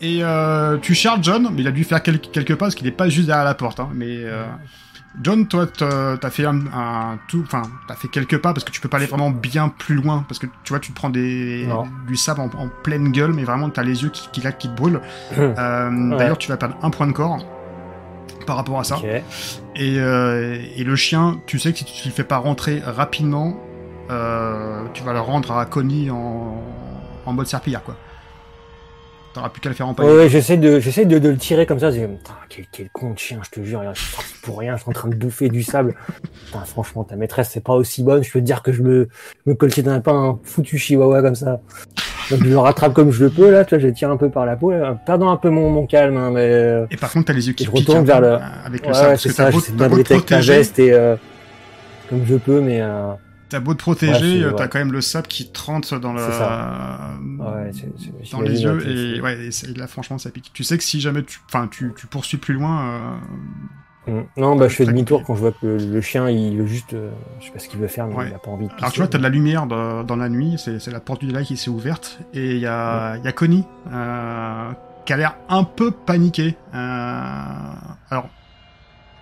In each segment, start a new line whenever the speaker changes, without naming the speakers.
Et euh, tu charges John, mais il a dû faire quelques, quelques pas parce qu'il n'est pas juste derrière la porte. Hein, mais euh, John, toi, t'as t'as fait un, un tout, enfin, t'as fait quelques pas parce que tu peux pas aller vraiment bien plus loin parce que tu vois, tu te prends des
Non.
du sable en, en pleine gueule, mais vraiment t'as les yeux qui, qui, là, qui te brûlent. Euh, D'ailleurs, tu vas perdre un point de corps par rapport à ça.
Ok.
Et, euh, et le chien, tu sais que si tu le fais pas rentrer rapidement, euh, tu vas le rendre à Connie en, en mode serpillière, quoi. T'auras plus qu'à le faire empailler.
Ouais, ouais, j'essaie de, j'essaie de, de le tirer comme ça. Je putain, quel, quel con de chien, je te jure. est sorti Pour rien, je suis en train de bouffer du sable. Putain, franchement, ta maîtresse, c'est pas aussi bonne. Je peux te dire que je me, je me coltine pas un foutu chihuahua comme ça. Donc, je le rattrape comme je le peux, là. Tu vois, je le tire un peu par la peau, là, perdant un peu mon, mon calme, hein, mais, euh,
Et par contre, t'as les yeux qui
je retourne vers le-
euh, avec le
ouais,
sable.
ouais, c'est ça. J'essaie de
protéger,
veste et, euh, comme je peux, mais, euh,
t'as beau te protéger,
Ouais,
euh, t'as
ouais.
quand même le sable qui te rentre dans
c'est,
dans les yeux et ouais, et là franchement ça pique. Tu sais que si jamais tu, enfin tu, tu poursuis plus loin, euh,
Mm. Non, bah, je fais demi-tour quand je vois que le, le chien, il veut juste, euh, je sais pas ce qu'il veut faire, mais il a pas envie de
Alors tu vois, t'as de la lumière dans, dans la nuit, c'est la porte du délai qui s'est ouverte, et il y a, il y a Connie euh, qui a l'air un peu paniquée. Euh, alors,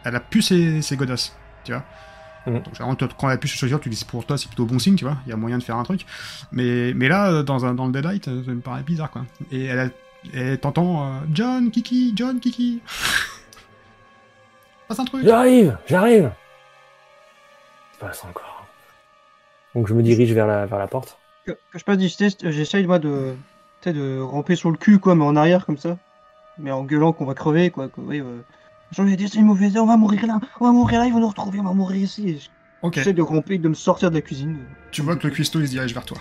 elle a plus ses, ses godasses, tu vois. Donc, toi, quand elle a plus ses chaussures, tu dis c'est pour toi, c'est plutôt bon signe, tu vois. Il y a moyen de faire un truc. Mais, mais là, dans, un, dans le Deadlight, ça me paraît bizarre, quoi. Et elle, a- et t'entends euh, John, Kiki, John, Kiki. Passe un truc.
J'arrive, j'arrive. C'est pas ça encore. Donc je me dirige vers la, vers la porte.
Que, que je passe du test, j'essaye moi de, de ramper sur le cul, quoi, mais en arrière comme ça. Mais en gueulant qu'on va crever, quoi. Que, oui, euh, J'en ai dit, c'est une mauvaise idée, on va mourir là, on va mourir là, ils vont nous retrouver, on va mourir ici.
Ok.
J'essaie de ramper, de me sortir de la cuisine.
Tu vois que le cuistot il se dirige vers toi.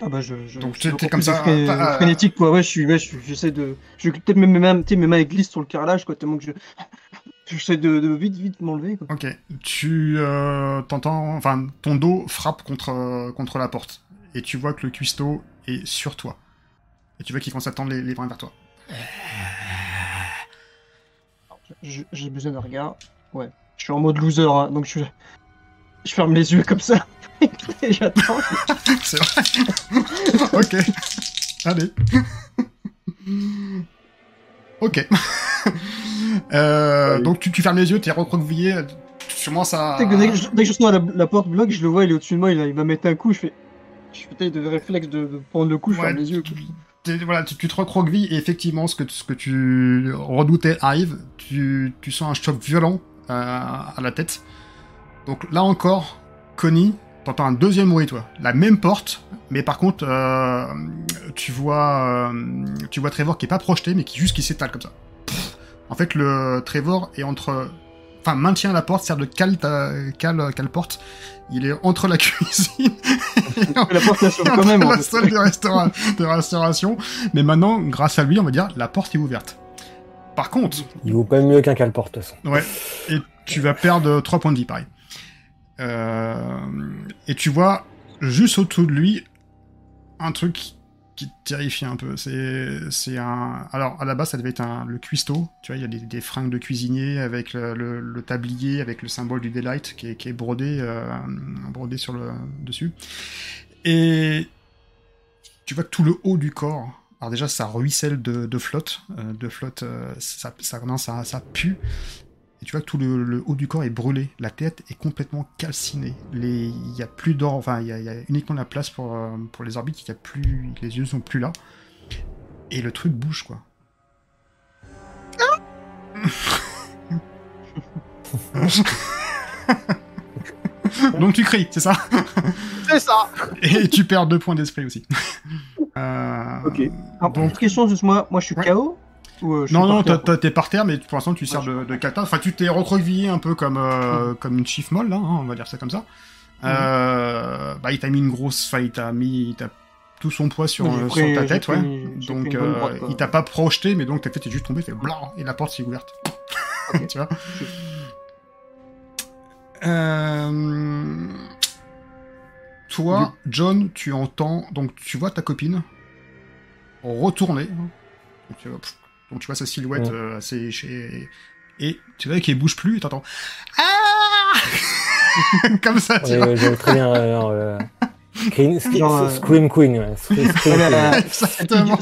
Ah bah je, je
Donc,
je
t'es- comme ça,
fré-
t'as-
frénétique quoi. Ouais, je suis, ouais, je j'essaie de, je peut-être même mes mains, mes mains glissent sur le carrelage quoi, tellement que je, j'essaie de, de vite vite m'enlever quoi.
Ok. Tu euh, t'entends, enfin, ton dos frappe contre euh, contre la porte et tu vois que le cuistot est sur toi. Et tu vois qu'il commence à tendre les, les bras vers toi.
J'ai besoin d'un regard. Ouais. Je suis en mode loser, hein, donc je, je ferme les yeux comme ça. Et j'attends.
C'est vrai. ok. Allez. ok. Euh, donc tu, tu fermes les yeux, t'es recroquevillé. Tu commences à.
Dès que, dès que je, dès que je sens la, la porte bloque, je le vois, il est au-dessus de moi, il, il va mettre un coup, je fais. Je fais peut-être de réflexe de, de prendre le coup, je
Ouais,
ferme les yeux. quoi.
Voilà, tu, tu te recroquevilles et effectivement, ce que, ce que tu redoutais arrive. Tu, tu sens un choc violent euh, à la tête. Donc là encore, Connie, t'entends un deuxième bruit, toi. La même porte, mais par contre, euh, tu vois, euh, tu vois Trevor qui est pas projeté, mais qui juste qui s'étale comme ça. En fait, le Trevor est entre, enfin maintient la porte, sert de cale, ta- cale, cale porte. Il est entre la cuisine et
La porte la quand même.
salle de, restaura- de restauration. Mais maintenant, grâce à lui, on va dire, la porte est ouverte. Par contre,
Il vaut quand même mieux qu'un cale-porte, de toute façon.
ouais, et tu vas perdre 3 points de vie, pareil. Euh, et tu vois, juste autour de lui, un truc qui te terrifie un peu. C'est, c'est un. Alors, à la base, ça devait être un, le cuistot. Tu vois, il y a des, des fringues de cuisinier avec le, tablier, avec le symbole du daylight qui est, qui est brodé, euh, brodé sur le dessus. Et tu vois que tout le haut du corps. Alors déjà, ça ruisselle de, flotte, euh, de flotte, euh, ça, ça, non, ça, ça pue. Tu vois que tout le, le haut du corps est brûlé, la tête est complètement calcinée. Les- Il y a plus d'or, enfin, il y, a- il y a uniquement la place pour, euh, pour les orbites, il y a plus, les yeux sont plus là. Et le truc bouge, quoi. Donc tu cries, c'est ça?
C'est ça
Et tu perds deux points d'esprit aussi. Euh,
Ok. Alors,
Donc-
petite question, juste moi, moi je suis
Ouais.
KO ou,
Non, non, t'es par terre, mais pour l'instant tu sers
Ouais,
de, de kata. Enfin, tu t'es recroquevillé un peu comme, euh, comme une chiffre molle, là, hein, on va dire ça comme ça. Euh, bah, il t'a mis une grosse. Enfin, il t'a mis. Il t'a tout son poids sur, euh,
pris-
ta tête, ouais. Donc, euh,
droite,
il t'a pas projeté, mais donc t'as fait, t'es juste tombé, fait blanc, et la porte s'est ouverte. tu vois Euh, Toi, John, tu entends. Donc, tu vois ta copine retourner. Donc, tu vois, pff, donc, tu vois sa silhouette
Ouais.
euh, assez. chez- Et tu vois qu'elle bouge plus, et t'entends. Ah Comme ça, tu
Ouais,
vois.
ouais, très bien. euh, euh, Scream,
Genre, euh,
Scream Queen, ouais. Scream, Queen.
Exactement.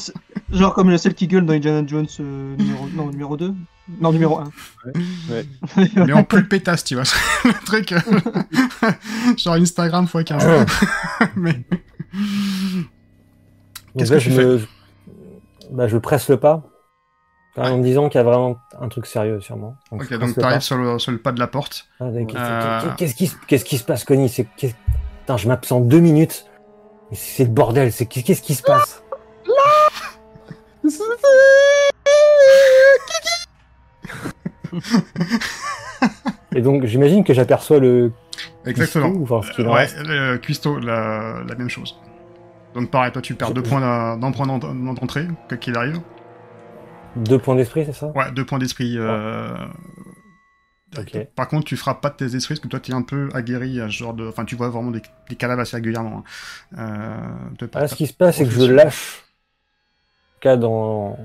Genre comme le celle qui gueule dans Indiana Jones euh, numéro... Non, numéro 2 Non, numéro 1.
Ouais.
Mais en plus pétasse, tu vois. le truc. euh, Genre Instagram x 15. Mais.
Donc
Qu'est-ce
là,
que tu
je me... bah, je presse le pas. En me disant qu'il y a vraiment un truc sérieux, sûrement. Donc,
Ok, donc t'arrives sur le, sur le pas de la porte.
Ah.
Euh.
Qu'est-ce qui, se- qui passe, Connie? C'est Putain, je m'absente deux minutes. C'est le bordel. C'est qu'est-ce qui se passe? Et donc, j'imagine que j'aperçois le
Exactement.
enfin,
ouais, le cuistot, la, la même chose. Donc pareil, toi tu perds deux points d'entrée, quoi qu'il arrive.
Deux points d'esprit, c'est ça?
Ouais, deux points d'esprit. euh,
Ok.
Par contre, tu feras pas de tes esprits parce que toi, tu es un peu aguerri à ce genre de. Enfin, tu vois vraiment des, des cadavres assez régulièrement. hein. Euh,
Ah, ce qui se passe, c'est que je lâche. En tout cas, dans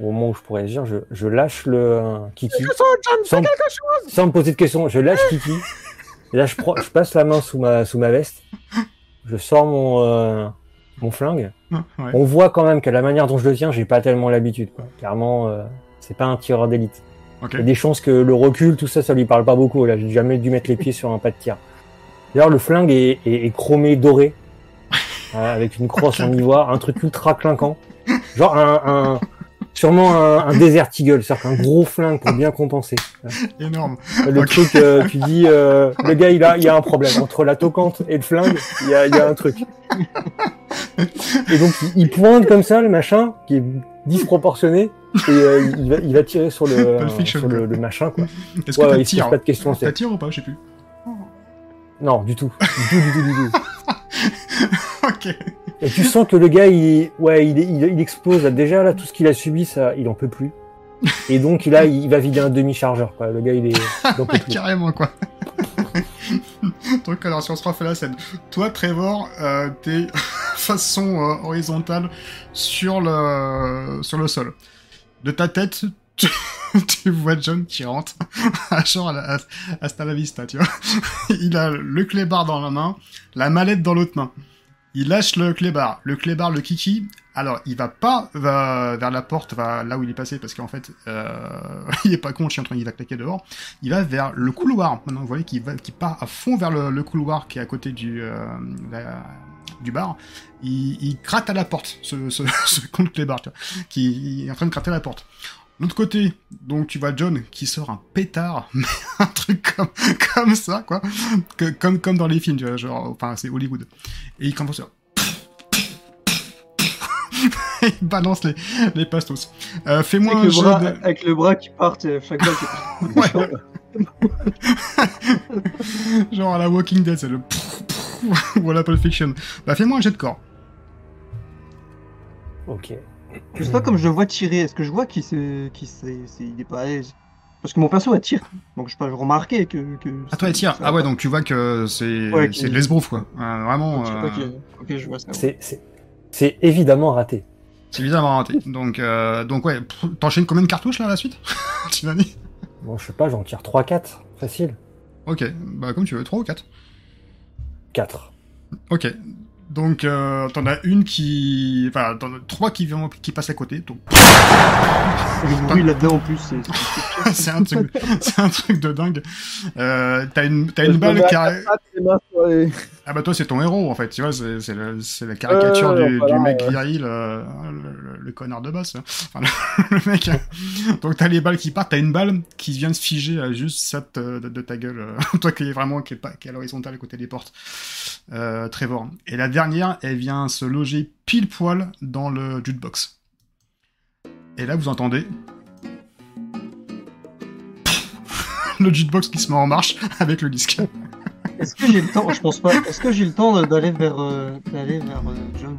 au moment où je pourrais dire, je, je lâche le euh, Kiki. Sans, sans me poser de questions, je lâche Kiki. Et là, je, prends- je passe la main sous ma, sous ma veste. Je sors mon, euh, mon flingue.
Ouais.
On voit quand même qu'à la manière dont je le tiens, j'ai pas tellement l'habitude. Clairement, euh, c'est pas un tireur d'élite. Il y a des chances que le recul, tout ça, ça lui parle pas beaucoup. Là, j'ai jamais dû mettre les pieds sur un pas de tir. D'ailleurs, le flingue est, est- est chromé doré, euh, avec une crosse en ivoire, un truc ultra clinquant. Genre un, un- sûrement un, un Desert Eagle, c'est-à-dire qu'un gros flingue pour bien compenser.
Énorme.
Le truc, euh, tu dis, euh, le gars, il a, il y a un problème entre la toquante et le flingue. Il y a, il y a un truc. Et donc, il, pointe comme ça le machin qui est disproportionné et euh, il, va, il va tirer sur le, sur le, machin quoi.
Est-ce
Ouais,
que
ouais,
t'as
il se pose
tir
pas de questions.
T'as ou pas Je sais plus.
Non, du tout, du tout, du tout, du tout.
ok.
Et tu sens que le gars, il, ouais, il, il, il explose. Là. Déjà là, tout ce qu'il a subi, ça, il en peut plus. Et donc là, il va vider un demi-chargeur. Quoi. Le gars, il est, il en peut
Ouais,
plus.
carrément, quoi. Donc, alors, si on se refait la scène. Toi, Trevor, euh, t'es façon euh, horizontale sur le, sur le sol. De ta tête, tu, tu vois John qui rentre, genre à la- à- hasta la vista, tu vois. Il a le clébard dans la main, la mallette dans l'autre main. Il lâche le clébard. Le clébard, le kiki. Alors, il va pas va vers la porte, va là où il est passé, parce qu'en fait, euh, il est pas con, le chien, il va claquer dehors il va vers le couloir. Maintenant, vous voyez qu'il va, qu'il part à fond vers le, couloir qui est à côté du, euh, du bar. Il, il gratte à la porte, ce, ce, ce con de clébard, tu vois, qui est en train de gratter à la porte. L'autre côté, donc tu vois John qui sort un pétard, mais un truc comme, comme ça, quoi, que, comme, comme dans les films, tu vois, genre, enfin, c'est Hollywood. Et il commence à il balance les, les pastos. Euh, Fais-moi un
bras,
de...
avec le bras qui part, euh, chaque
Ouais. Genre à la Walking Dead, c'est le ou à la Pulp Fiction. Bah fais-moi un jet de corps.
Ok.
Je sais pas comme je le vois tirer. Est-ce que je vois qu'il s'est, il est pas à l'aise? Parce que mon perso elle tire. Donc je peux remarquer que. que
Ah toi elle tire. Ah ouais donc tu vois que c'est
Ouais,
de l'esbrouf quoi. Euh, vraiment.
Ok,
euh,
ok, ok, je vois ça.
C'est, c'est, c'est évidemment raté.
C'est évidemment raté. Donc euh, donc ouais. T'enchaînes combien de cartouches là à la suite? Tu m'as dit?
Bon, je sais pas, j'en tire 3-4. Facile.
Ok. Bah comme tu veux. 3 ou 4
4.
Ok. Donc euh, t'en as une qui. Enfin t'en as trois qui, vont- qui passent à côté. Donc
Le bruit là-dedans en plus, c'est. c'est-
un truc, c'est un truc de dingue. Euh, t'as une, t'as une balle qui a... Ah bah toi c'est ton héros en fait, tu vois, c'est, c'est, le- la caricature
ouais,
du,
voilà,
du mec viril, euh, le, le- le connard de base. hein. Enfin, le, mec. euh, Donc t'as les balles qui partent, t'as une balle qui vient se figer à juste ça de, ta gueule, euh, toi qui est vraiment qui est, pas, qui est à l'horizontale à côté des portes, euh, Trevor. Et la dernière, elle vient se loger pile poil dans le jukebox. Et là vous entendez le jukebox qui se met en marche avec le disque.
Est-ce que j'ai le temps Je pense pas. Est-ce que j'ai le temps d'aller vers euh, d'aller vers euh, John?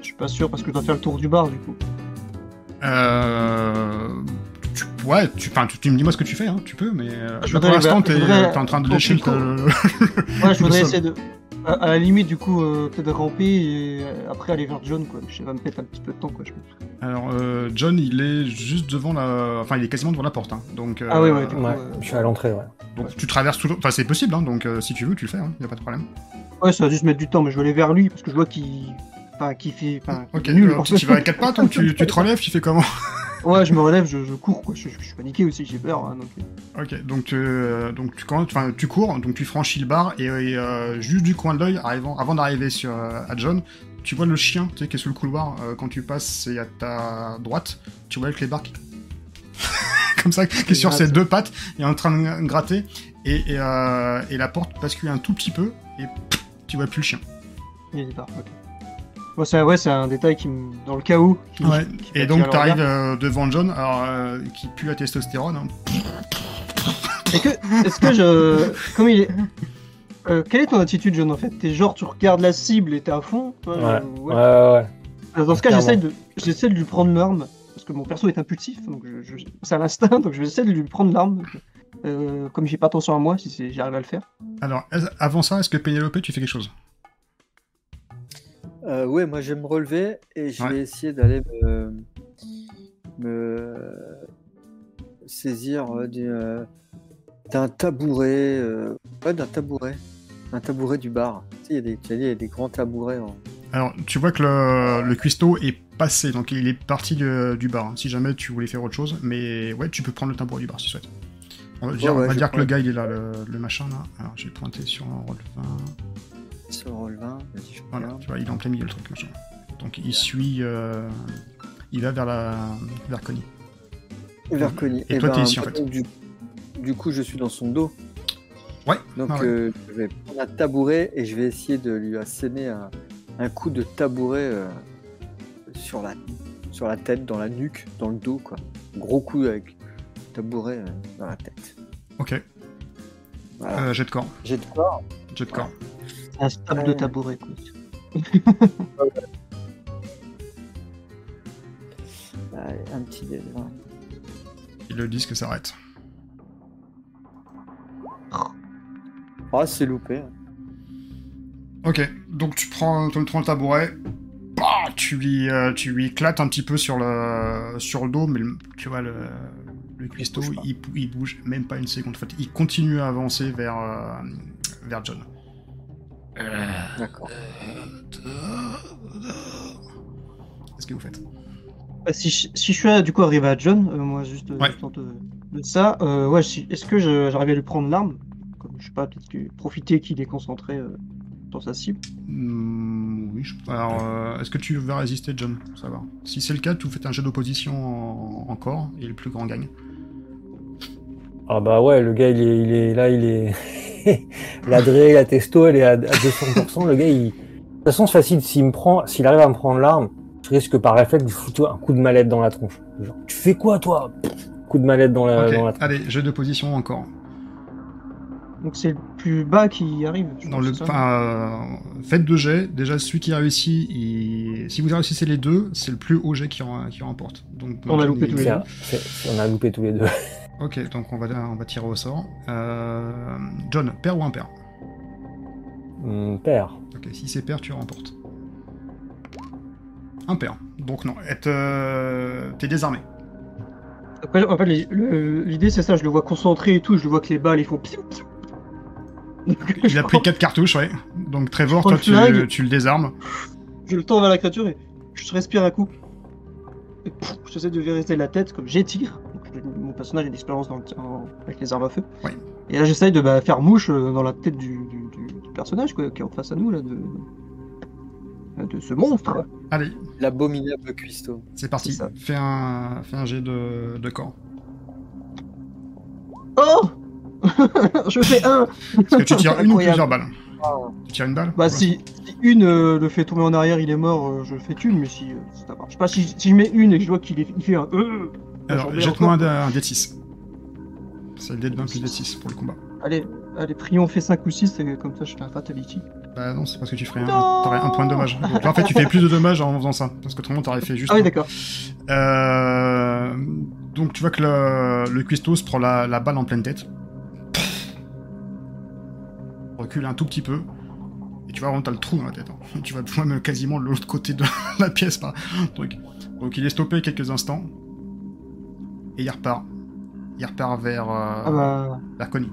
Je suis pas sûr parce que je dois faire le tour du bar du coup.
Euh... Tu, ouais, tu, tu, tu me dis moi ce que tu fais, hein, tu peux, mais euh,
Je
là, pour l'instant t'es en train de lécher le...
Ouais, je voudrais essayer de. À, à la limite, du coup, euh, peut-être de ramper et euh, après aller vers John, quoi. Je vais me mettre un petit peu de temps, quoi. Je pense.
Alors, euh, John, il est juste devant la... Enfin, il est quasiment devant la porte, hein, donc... euh,
Ah ouais, ouais, du coup,
Ouais,
euh,
je suis à l'entrée, ouais.
Donc tu traverses tout le... Enfin, c'est possible, hein, donc euh, si tu veux, tu le fais, hein, y a pas de problème.
Ouais, ça va juste mettre du temps, mais je vais aller vers lui parce que je vois qu'il enfin, qui fait, enfin,
Ok,
nul.
euh,
en
tu, tu vas à quatre pattes ou tu, tu te relèves, tu fais comment?
Ouais, je me relève, je, je cours, quoi. Je, je suis paniqué aussi, j'ai peur. hein, donc...
Ok, donc, tu, euh, donc tu, quand, tu cours, donc tu franchis le bar, et, et, euh, juste du coin de l'œil, avant d'arriver sur euh, à John, tu vois le chien tu sais, qui est sous le couloir, euh, quand tu passes, c'est à ta droite, tu vois avec les qui... Comme ça, qui est sur ses deux pattes, et en train de gratter, et, et, euh, et la porte bascule un tout petit peu, et pff, tu vois plus le chien.
Il des barres, ok. Bon, c'est ouais, c'est un détail qui me... dans le cas où. qui-
Ouais,
qui
et donc t'arrives
regard.
euh, devant John, alors, euh, qui pue la testostérone, hein.
Est-ce que, est-ce que je. Comme il est. Euh, quelle est ton attitude, John, en fait? T'es genre, tu regardes la cible et t'es à fond toi,
Ouais,
euh,
ouais, ouais. ouais.
Dans ce cas, j'essaie de, j'essaie de lui prendre l'arme, parce que mon perso est impulsif, donc je, je- c'est à l'instinct, donc je vais essayer de lui prendre l'arme. Euh, comme j'ai pas attention à moi, si j'arrive à le faire.
Alors, est- avant ça, est-ce que Pénélope, tu fais quelque chose?
Euh, ouais, moi je vais me relever et je
Ouais.
vais essayer d'aller me, me saisir euh, euh, d'un tabouret, euh, ouais, d'un tabouret, un tabouret du bar. Tu sais, il y a des, il y a des grands tabourets. En...
Alors, tu vois que le, le cuistot est passé, donc il est parti de- du bar, hein, si jamais tu voulais faire autre chose, mais ouais, tu peux prendre le tabouret du bar si tu souhaites. On va dire,
ouais,
on va
je
dire que le gars il est là, le, le machin là. Alors, j'ai pointé sur un 20.
Sur
Voilà, tu vois, il est en plein milieu le truc. machin. Donc il suit. euh, il va vers la. vers Connie.
Vers Connie.
Et toi, t'es ici, en fait.
Du, du coup, je suis dans son dos.
Ouais,
Donc,
ah ouais.
euh, je vais prendre un tabouret et je vais essayer de lui asséner un, un coup de tabouret euh, sur, la, sur la tête, dans la nuque, dans le dos, quoi. Gros coup avec tabouret dans la tête.
Ok,
Voilà.
jet de corps.
J'ai de corps.
Jet de corps.
Un stab de tabouret, quoi.
Allez, un petit dé.
le disque s'arrête.
Ah, c'est loupé.
Ok, donc tu prends, tu prends le tabouret, bah, tu lui, euh, tu lui éclates un petit peu sur le, sur le dos, mais le- tu vois le, le cuistot,
bouge
il, bouge il bouge même pas une seconde. En fait, il continue à avancer vers, euh, vers John.
D'accord.
Qu'est-ce que vous faites
Bah, si, je, si je suis à- du coup arrivé à John, euh, moi juste euh,
Ouais.
temps de, de ça, euh, ouais, si- est-ce que j'arrive à lui prendre l'arme? Comme je sais pas, peut-être que profiter qu'il est concentré euh, dans sa cible.
Hmm, Oui. je- Alors, euh, est-ce que tu vas résister, John? Ça va. Si c'est le cas, tu fais un jet d'opposition en... en corps et le plus grand gagne.
Ah bah ouais, le gars, il est, il est là, il est... la dré, la testo, elle est à, à 200%. Le gars, il... De toute façon, c'est facile. S'il me prend, s'il arrive à me prendre l'arme, je risque par réflexe de foutre un coup de mallette dans la tronche. Genre, tu fais quoi, toi? Coup de mallette dans la,
ok,
dans la tronche.
allez, jet d'opposition encore.
Donc c'est le plus bas qui arrive.
Dans le, euh, faites deux jets. Déjà, celui qui réussit, il- si vous réussissez les deux, c'est le plus haut jet qui, en- qui remporte. Donc,
On a loupé tous les
C'est
deux.
on a loupé tous les deux.
Ok, donc on va, on va tirer au sort. Euh, John, père ou impair?
Hum, père.
Ok, si c'est père, tu remportes. Impair. Donc non, euh, t'es désarmé.
Après, en fait, l'idée c'est ça, je le vois concentré et tout, je le vois que les balles ils font. psiou, psiou. Donc,
Il
je
a pris
prends-
4 cartouches, ouais. Donc Trevor, toi,
le
tu, tu le désarmes.
Je le tends vers la créature et je respire un coup. Et pouf, j'essaie de vérifier la tête comme j'étire. Mon personnage a une expérience dans le- en- avec les armes à feu. Et là j'essaye de bah, faire mouche euh, dans la tête du, du- du- du personnage quoi, qui est en face à nous là, de, de ce monstre.
Allez,
L'abominable cuistot.
c'est parti. Fais un, fais un jet de, de corps.
Oh Je fais un
Est-ce que tu tires une ou plusieurs balles
Ah,
Tu tires une balle
Bah si, si une euh, le fait tomber en arrière, il est mort, euh, je fais une, mais si euh, ça marche pas, si, si je mets une et que je vois qu'il fait un euh,
Alors, jette-moi un, un dé de 6. C'est le dé de 20 plus le dé de 6 pour le combat.
Allez, allez, prions, fait 5 ou 6, et comme ça je fais un fatality.
Bah non, c'est parce que tu ferais un, t'aurais un point de dommage. Donc, en fait, tu fais plus de dommages en faisant ça. Parce qu'autrement, t'aurais fait juste.
Ah oui, d'accord.
Euh, donc tu vois que le, le cuistot se prend la, la balle en pleine tête. Recule un tout petit peu. Et tu vois vraiment t'as le trou dans la tête. hein. Tu vas même quasiment de l'autre côté de la pièce par truc. Donc il est stoppé quelques instants. Et il repart. Il repart vers, euh,
Ah bah,
vers Connie.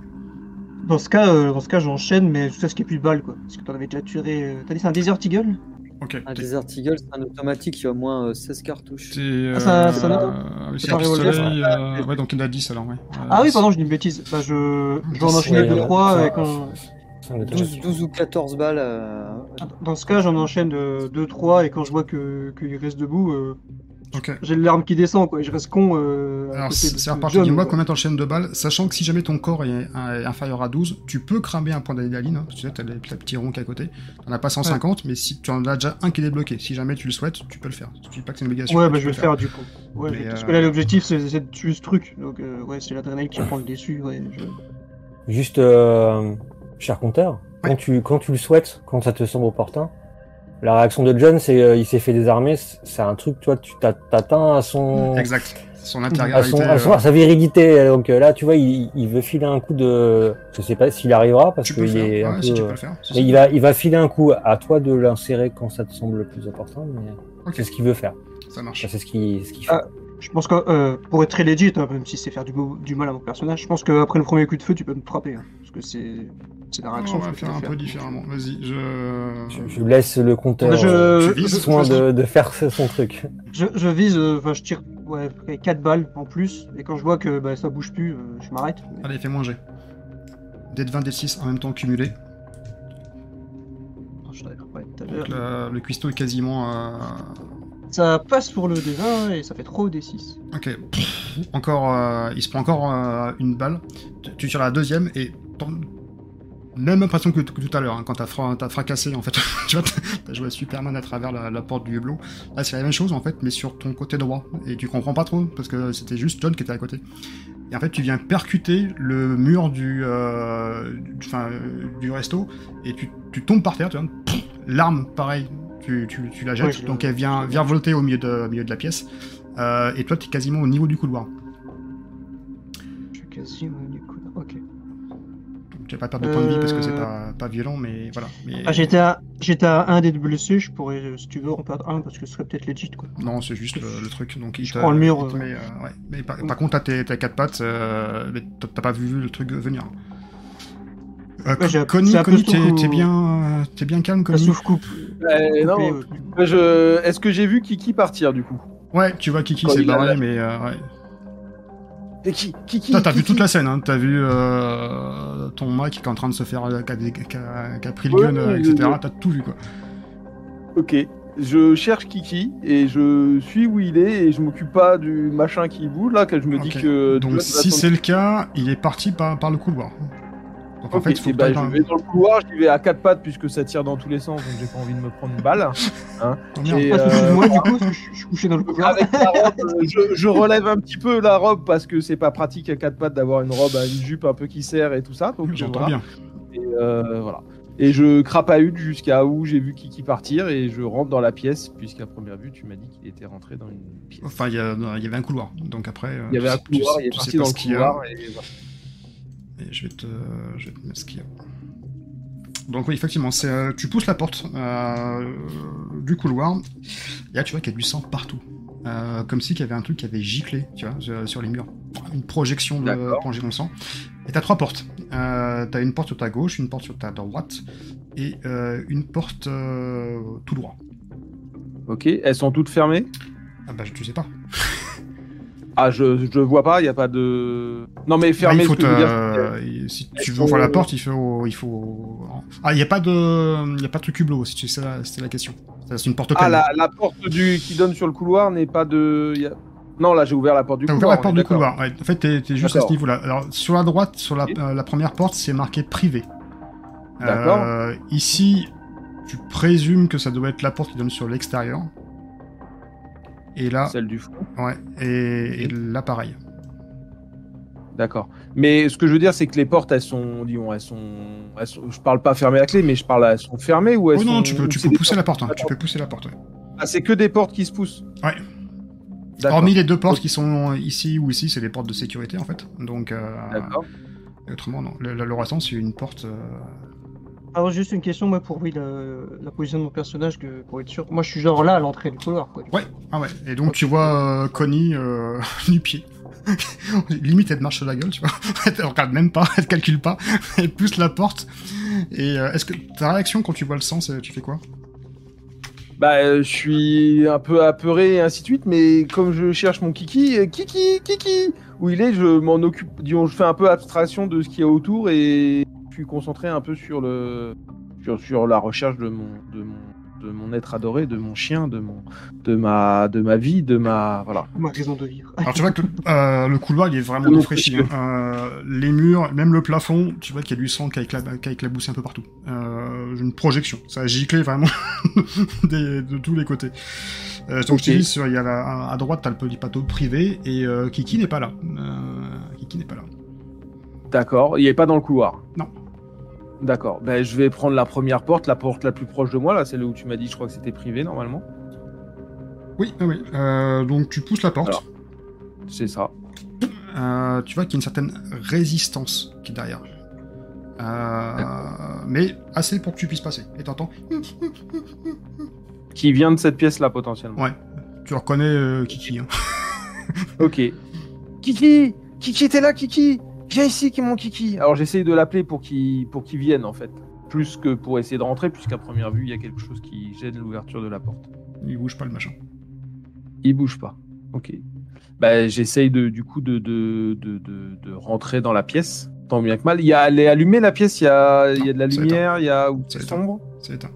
dans ce cas, euh, dans ce cas j'enchaîne, mais jusqu'à ce qu'il n'y ait plus de balles, quoi. Parce que t'en avais déjà tué... euh, T'as dit c'est un Desert Eagle?
Ok.
Un Desert Eagle, c'est un automatique qui a au moins euh, 16 cartouches.
t'es, euh,
Ah, ça- ça
euh,
c'est
un
revolver,
pistolet, euh, ouais, donc il y en a 10 alors, ouais. Euh,
Ah oui, pardon, je dis une bêtise. Bah, je, je vais en enchaîner
Ouais,
2-3
ça-
avec un.
C'est un de
12, 12 ou 14 balles. euh,
Dans ce cas, j'en enchaîne 2-3 et quand je vois que qu'il reste debout, j'ai l'arme qui descend, quoi. Et je reste con. Euh, à
Alors, c'est.
John,
Dis-moi
quoi.
combien t'enchaînes de balles, sachant que si jamais ton corps est, est inférieur à 12, tu peux cramer un point d'adrénaline. Hein, tu sais, t'as le le petit rond qui est à côté. T'en as pas 150, mais si tu en as déjà un qui est débloqué, si jamais tu le souhaites, tu peux le faire. Je dis pas que c'est une obligation.
Ouais, bah je vais le faire du coup. Ouais,
Mais,
parce
euh,
que là, l'objectif, c'est de tuer ce truc. Donc, euh, ouais, c'est l'adrénaline qui prend le dessus. Ouais, je-
Juste, euh, cher compteur,
Ouais.
quand, tu, quand tu le souhaites, quand ça te semble opportun, la réaction de John, c'est euh, il s'est fait désarmer. C'est un truc, toi, tu t'a- t'atteins à son,
Exact. Son
à, son, à, son-
euh,
à sa vérité. Donc euh, là, tu vois, il, il veut filer un coup de. Je sais pas s'il arrivera parce qu'il est un
Ouais,
peu.
si tu peux le faire.
Mais il va, il va filer un coup à toi de l'insérer quand ça te semble le plus opportun. Mais c'est ce qu'il veut faire.
Ça marche.
C'est ce qu'il ce qu'il fait.
Ah, Je pense que euh, pour être très legit, hein, même si c'est faire du, mal à mon personnage, je pense qu'après le premier coup de feu, tu peux me frapper. hein, parce que c'est c'est la réaction.
on va faire un
faire.
peu différemment. Vas-y, je.
Je, je laisse le compteur
Bah, je-
tu vises,
soin de, de faire son truc.
Je, je vise, euh, enfin, je tire ouais, 4 balles en plus, et quand je vois que bah, ça bouge plus, euh, je m'arrête. Mais-
Allez, fais-moi un jet. De 20, dès 6 en même temps.
Oh, pas tout à
Donc
l'heure.
le, cuistot est quasiment. euh,
Ça passe pour le D20 et ça fait 3 au D6.
Ok. Encore, euh, il se prend encore euh, une balle. Tu, tires la deuxième et même impression que, tout à l'heure hein, quand t'as fra- t'as fracassé en fait. tu vois, t'as- joué Superman à travers la, porte du hublot. Là, c'est la même chose en fait, mais sur ton côté droit. Et tu comprends pas trop parce que c'était juste John qui était à côté. Et en fait, tu viens percuter le mur du, euh, du, resto et tu, tu tombes par terre. Tu vois, l'arme, pareil. Tu, tu, tu la jettes,
je-
donc elle vient, vient volter au milieu de, au milieu de la pièce. Euh, et toi, tu es quasiment au niveau du couloir.
Je suis quasi au du coup. Ok.
Donc, tu vas pas perdre de points de vie parce que c'est
Euh.
pas, pas violent, mais voilà. Mais...
Ah, j'étais à, j'étais à 1 d'être blessé, je pourrais, si tu veux, en perdre un parce que ce serait peut-être legit quoi.
Non, c'est juste le, le truc. Donc, il
Je prends le mur,
il te
euh.
met, euh, ouais. Mais par, par contre, t'as tes, tes quatre pattes, euh, mais t'as pas vu le truc venir. Euh, Connie, t'es bien, euh, t'es bien calme, Connie.
souffle coupe.
Euh, non,
euh,
je... Est-ce que j'ai vu Kiki partir du coup?
Ouais, tu vois Kiki s'est barré, mais euh, ouais.
Et qui, Kiki
Toi, t'as vu
Kiki
toute la scène, hein. T'as vu euh, ton mec qui est en train de se faire, euh, qui a, des- qui a- qui a pris le
Ouais,
gun, euh, etc. T'as tout vu, quoi.
Ok. Je cherche Kiki et je suis où il est et je m'occupe pas du machin qui bouge là que je me dis que.
Donc, si c'est le cas, il est parti par, par le couloir. Donc, en fait, faut
je vais dans le couloir, j'y vais à quatre pattes puisque ça tire dans tous les sens, donc j'ai pas envie de me prendre une balle.
Oh.
Et,
de soucis de
euh,
moi du coup, parce que je, je suis couché dans le couloir.
Avec la robe, je, je relève un petit peu la robe parce que c'est pas pratique à quatre pattes d'avoir une robe à une jupe un peu qui serre et tout ça. Donc
J'entends
voilà.
bien.
Et, euh, voilà. Et je crapahute jusqu'à où j'ai vu Kiki partir et je rentre dans la pièce puisqu'à première vue tu m'as dit qu'il était rentré dans une pièce.
Enfin, il y, a- avait un couloir. Donc après. euh,
Il y avait un couloir,
tu
il est
sais
parti dans le
a.
couloir et voilà.
Et je vais te, je vais te mettre ce qu'il y a. Donc oui, effectivement, c'est, euh, tu pousses la porte euh, du couloir. Et là, tu vois qu'il y a du sang partout. Euh, comme si qu'il y avait un truc qui avait giclé, tu vois, sur- les murs. Une projection de projection de sang. Et t'as trois portes. Euh, t'as une porte sur ta gauche, une porte sur ta droite, et une porte tout droit.
Ok, elles sont toutes fermées?
Ah bah, je- tu sais pas.
Ah, je, je vois pas, il y a pas de. Non mais
te-
c'est-
euh, si tu veux ouvrir la porte, il faut, il faut. Ah, il y a pas de, il y a pas de truc hublot. Si tu c'était la question. C'est une porte pleine.
Ah, la, la porte du... qui donne sur le couloir n'est pas de. il y a- Non, là j'ai ouvert la porte du
T'as ouvert
couloir.
la porte du couloir. Ouais, en fait, t'es t'es juste à ce niveau-là. Alors, sur la droite, sur la, euh, la première porte, c'est marqué privé.
D'accord.
Euh, ici, tu présumes que ça doit être la porte qui donne sur l'extérieur. Et là,
Celle du fond.
ouais, et, et là, pareil.
D'accord. Mais ce que je veux dire, c'est que les portes, elles sont, disons, elles sont, elles sont- je parle pas fermées à clé, mais je parle, elles sont fermées ou elles
Oh
sont.
non, tu peux, tu peux pousser la porte. hein, Tu peux pousser la porte. ouais.
Ah, c'est que des portes qui se poussent.
Ouais. Hormis les deux portes qui sont ici ou ici, c'est des portes de sécurité en fait. Donc, euh,
D'accord.
autrement, non. Le, le, le restant, c'est une porte. euh,
Alors juste une question moi pour oui la, la position de mon personnage que pour être sûr. Moi je suis genre là à l'entrée du couloir quoi.
Ouais, ah ouais. Et donc tu vois euh, Connie euh, nu-pied. Limite elle te marche sur la gueule, tu vois. elle regarde même pas, elle te calcule pas, elle pousse la porte. Et euh, est-ce que ta réaction quand tu vois le sang, c'est- tu fais quoi?
Bah, je suis un peu apeuré et ainsi de suite, mais comme je cherche mon kiki, kiki, kiki, où il est, je m'en occupe. Disons, je fais un peu abstraction de ce qu'il y a autour et suis concentré un peu sur le, sur, sur la recherche de mon, de mon, de mon être adoré, de mon chien, de mon, de ma, de ma vie, de ma, voilà.
Ma raison de vivre.
Alors tu vois que euh, le couloir il est vraiment défraîchi. hein. Euh, les murs, même le plafond, tu vois qu'il y a du sang qui a, écla- qui a éclaboussé un peu partout. Euh, une projection, ça a giclé vraiment des- de tous les côtés. Euh, donc je te
Ok.
dis, sur- il y a la- à droite t'as le petit plateau privé et euh, Kiki n'est pas là. Euh, Kiki n'est pas là.
D'accord. Il est pas dans le couloir.
Non.
D'accord. Ben, je vais prendre la première porte, la porte la plus proche de moi, là, celle où tu m'as dit, je crois que c'était privé normalement.
Oui, oui. Euh, donc tu pousses la porte.
C'est ça.
Euh, tu vois qu'il y a une certaine résistance qui est derrière. Euh, mais assez pour que tu puisses passer. Et t'entends
Qui vient de cette pièce-là potentiellement.
Ouais. Tu reconnais euh, Kiki. Hein.
Ok. Kiki Kiki, t'es là, Kiki Viens ici, qui est mon Kiki Alors j'essaye de l'appeler pour qu'il pour qu'il vienne en fait. Plus que pour essayer de rentrer, puisqu'à première vue, il y a quelque chose qui gêne l'ouverture de la porte.
Il bouge pas le machin.
Il bouge pas. Ok. Bah, j'essaye de, du coup de, de, de, de, rentrer dans la pièce. Tant bien que mal. Il y a, elle est allumée la pièce, il y a, il y a de la lumière, il y a. ou
C'est
C'est
éteint.
sombre.
C'est éteint.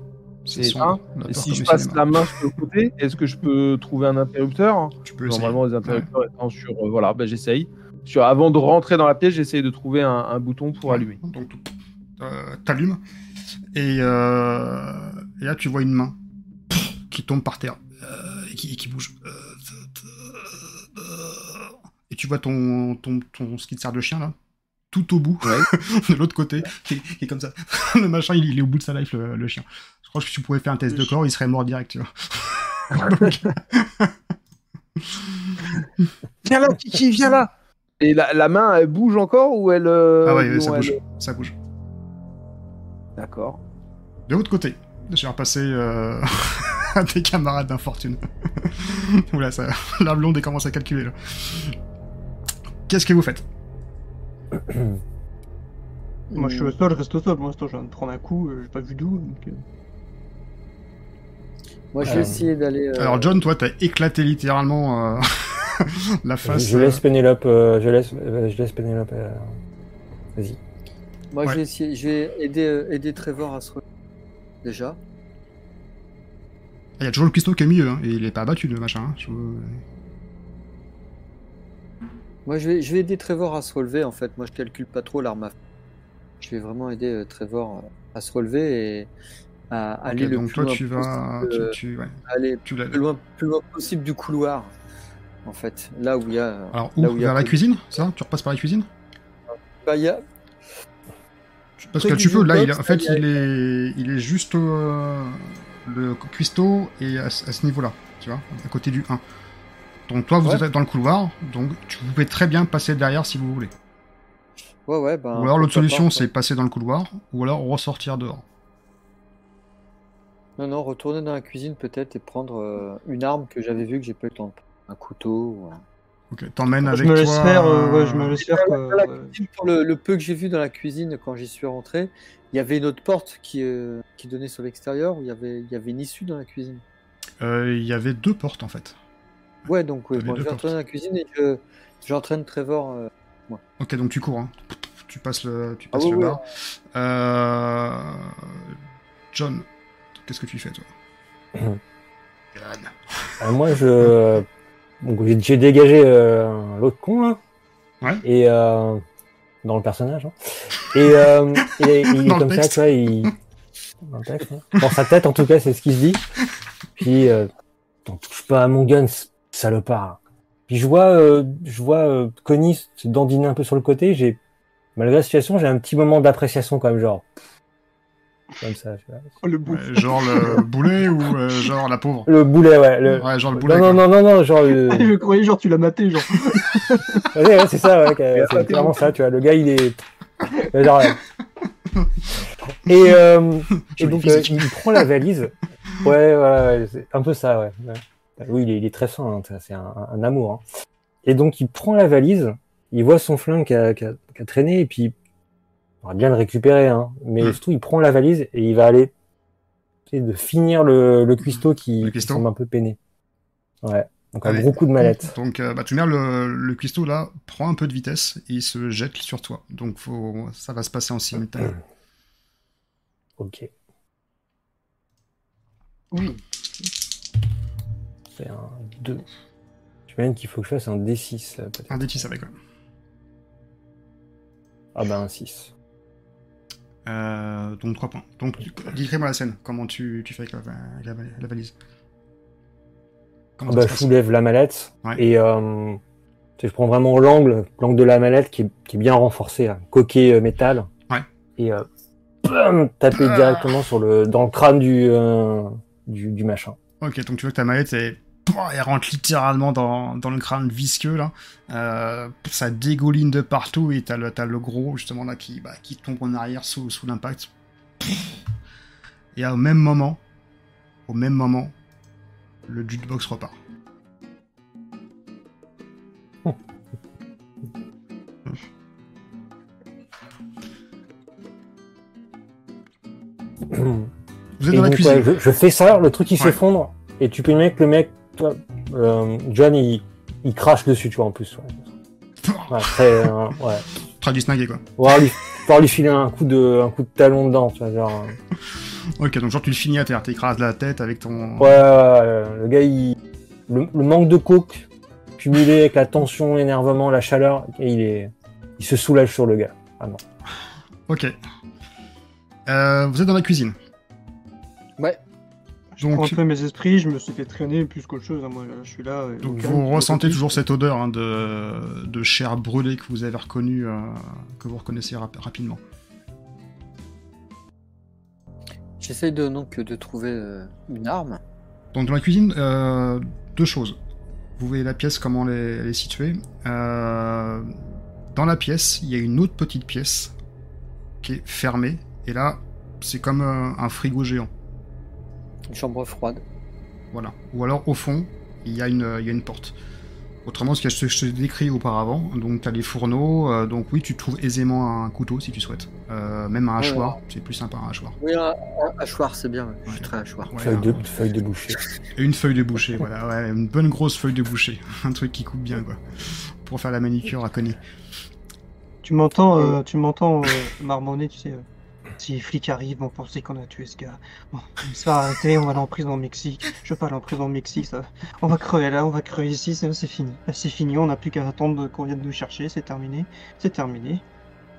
C'est
sombre.
Et si je passe
cinéma.
la main sur le côté, est-ce que je peux trouver un interrupteur?
Tu peux essayer.
Normalement, les interrupteurs étant sur. euh, voilà, bah, j'essaye. Sur, avant de rentrer dans la pièce, j'essaye de trouver un, un bouton pour
Ouais.
allumer.
Donc, euh, t'allumes. Et, euh, et là, tu vois une main qui tombe par terre euh, et qui, qui bouge. Et tu vois ton, ton, ton qui te sert de chien, là, tout au bout,
Ouais.
de l'autre côté, qui est, qui est comme ça. le machin, il, il est au bout de sa life, le, le chien. Je crois que si tu pouvais faire un test de corps, il serait mort direct, tu vois. Donc,
Viens là, Kiki, viens là Et la, la main, elle bouge encore ou elle. euh,
ah ouais,
non,
ça
elle-
bouge. Ça bouge.
D'accord.
De l'autre côté, je vais repasser euh, à tes camarades d'infortune. Oula, ça, la blonde commence à calculer là. Qu'est-ce que vous faites?
Moi, je suis au sol, je reste au sol. L'instant, je viens de prendre un coup, euh, j'ai pas vu d'où. donc, euh,
Moi, je
Euh,
vais essayer d'aller. euh,
Alors John, toi, t'as éclaté littéralement euh, la
Je,
face.
je laisse Pénélope, euh, je laisse, euh, je laisse Pénélope. euh, Vas-y.
Moi,
Ouais.
je vais essayer. Je vais aider, euh, aider Trevor à se relever. Déjà.
Il y a toujours le pistolet qui est au milieu, hein, et il est pas abattu le machin. hein. Je-
Moi, je vais, je vais aider Trevor à se relever. En fait, moi, je calcule pas trop l'arme à feu. Je vais vraiment aider euh, Trevor euh, à se relever et à aller le
donc
plus
toi,
loin
tu vas,
possible,
tu,
euh,
tu- ouais,
aller
tu l'as-
plus loin, plus loin possible du couloir. En fait, là où il y a.
Alors
là
où
où il y a
Vers la cuisine, ça Tu repasses par la cuisine
Bah, il y a.
Parce que tu peux. Là, il, en fait,
il
est, il est juste euh, le cuistot et à, ce à ce niveau-là, tu vois, à côté du 1. Donc toi, vous
Ouais.
êtes dans le couloir, donc tu pouvez très bien passer derrière si vous voulez.
Ouais, ouais. Bah,
ou alors l'autre solution, c'est passer dans le couloir, ou alors ressortir dehors.
Non, non, retourner dans la cuisine peut-être et prendre euh, une arme que j'avais vue que j'ai pas eu le temps de prendre. Un couteau. ou un-
Ok, t'emmènes
Je
avec
me
toi.
faire, euh, ouais,
euh,
je me laisse faire. quoi,
Dans la
ouais.
cuisine, pour le, le peu que j'ai vu dans la cuisine quand j'y suis rentré, il y avait une autre porte qui, euh, qui donnait sur l'extérieur où il y avait, il y avait une issue dans la cuisine.
euh, Il y avait deux portes en fait.
Ouais, donc ouais, bon, je vais retourner dans la cuisine et je, j'entraîne Trevor. euh,
Ok, donc tu cours. hein. Tu passes le, tu
Ah
passes
oui,
le bar. Euh, John, qu'est-ce que tu fais toi? John.
Euh, moi, je. Donc, j'ai- dégagé euh, l'autre con, là.
Ouais.
Et. Euh... Dans le personnage. hein. Et, euh, et il est comme ça, tu vois, il. Dans, le texte, hein. Dans sa tête, en tout cas, c'est ce qu'il se dit. Puis, euh, t'en touche pas à mon gun, salopard. Puis, je vois, euh, je vois euh, Connie se dandiner un peu sur le côté. J'ai. Malgré la situation, j'ai un petit moment d'appréciation, quand même, genre. Comme ça.
Oh, le bout.
Ouais, Genre le boulet ou euh, genre la pauvre
Le boulet, ouais. Le...
Ouais, genre le boulet.
Non, non, non, non, non, genre. le-
je croyais genre tu l'as maté, genre.
Ouais, ouais, c'est ça, ouais, c'est clairement ça, tu vois. Le gars, il est. Genre, ouais. Et, euh, et donc, euh, il prend la valise. Ouais, ouais, ouais, c'est un peu ça, ouais. ouais. Oui, il est, il est très fin, hein, c'est un, un amour. hein. Et donc, il prend la valise, il voit son flingue qui a, a traîné, et puis, on va bien le récupérer, hein. Mais
Mm.
surtout, il prend la valise et il va aller de finir le, le cuistot qui,
Le
qui semble un peu peiné. Ouais. Donc un
Allez.
gros coup de mallette.
Donc, euh, bah, tu mets le, le cuistot là, prend un peu de vitesse et il se jette sur toi. Donc, faut, ça va se passer en simultané.
Ok.
Oui.
C'est un 2. Tu m'as qu'il faut que je fasse un D6 là, peut-être.
Un D6 avec, ouais.
Ah bah un 6.
Euh, donc 3 points. Donc, décris-moi la scène. Comment tu, tu fais avec la, la- la valise
Ah bah, je soulève la mallette
Ouais.
et euh, je prends vraiment l'angle, l'angle de la mallette qui est, qui est bien renforcé, là, coquet euh, métal.
Ouais.
Et euh, bam, taper
Ah.
directement sur le, dans le crâne du, euh, du, du machin.
Ok, donc tu vois que ta mallette, pouah, elle rentre littéralement dans, dans le crâne visqueux, là. Euh, ça dégouline de partout et t'as le, t'as le gros, justement, là, qui, bah, qui tombe en arrière sous, sous l'impact. Et au même moment, au même moment, le jukebox repart. Vous êtes
Et
dans la
donc,
cuisine.
ouais, je, je fais ça, le truc il
Ouais.
s'effondre, et tu peux imaginer que le mec, toi, euh, John, il, il crache dessus, tu vois, en plus. Ouais, ouais très, euh, ouais.
Très distingué, quoi.
Lui, pouvoir lui filer un coup de, un coup de talon dedans, tu vois, genre. euh,
Ok, donc genre tu le finis à terre, t'écrases la tête avec ton...
Ouais, ouais, ouais, le gars, il, le, le manque de coke, cumulé avec la tension, l'énervement, la chaleur, et il est, il se soulage sur le gars.
Ok. Euh, vous êtes dans la cuisine.
Ouais.
Je
Donc,
peu mes esprits, je me suis fait traîner plus qu'autre chose. hein, Moi, je suis là.
donc
calme,
vous ressentez toujours cette odeur hein, de, de chair brûlée que vous avez reconnue, euh, que vous reconnaissez rap- rapidement.
J'essaye de, donc de trouver euh, une arme.
Donc dans la cuisine, euh, deux choses. Vous voyez la pièce, comment elle est, elle est située. Euh, dans la pièce, il y a une autre petite pièce qui est fermée. Et là, c'est comme euh, un frigo géant.
Une chambre froide.
Voilà. Ou alors au fond, il y a une, il y a une porte. Autrement, ce que je te, décris auparavant, donc tu as les fourneaux, euh, donc oui, tu trouves aisément un couteau si tu souhaites. Euh, même un
Ouais.
hachoir, c'est plus sympa un hachoir.
Oui, un, un hachoir, c'est bien. Je suis très hachoir.
Ouais,
Feuille
un-
de, feuille de boucher.
Et une feuille de boucher, voilà, ouais, une bonne grosse feuille de boucher. Un truc qui coupe bien, quoi. Pour faire la manicure à Connie.
Tu m'entends, euh, tu m'entends euh, marmonner, tu sais. Si les flics arrivent, vont penser qu'on a tué ce gars. Bon, on se faire arrêter, on va aller en prison au Mexique. Je aller en prison au Mexique, ça. On va crever là, on va crever ici, c'est fini. Là, C'est fini, on n'a plus qu'à attendre qu'on vienne nous chercher, c'est terminé. C'est terminé.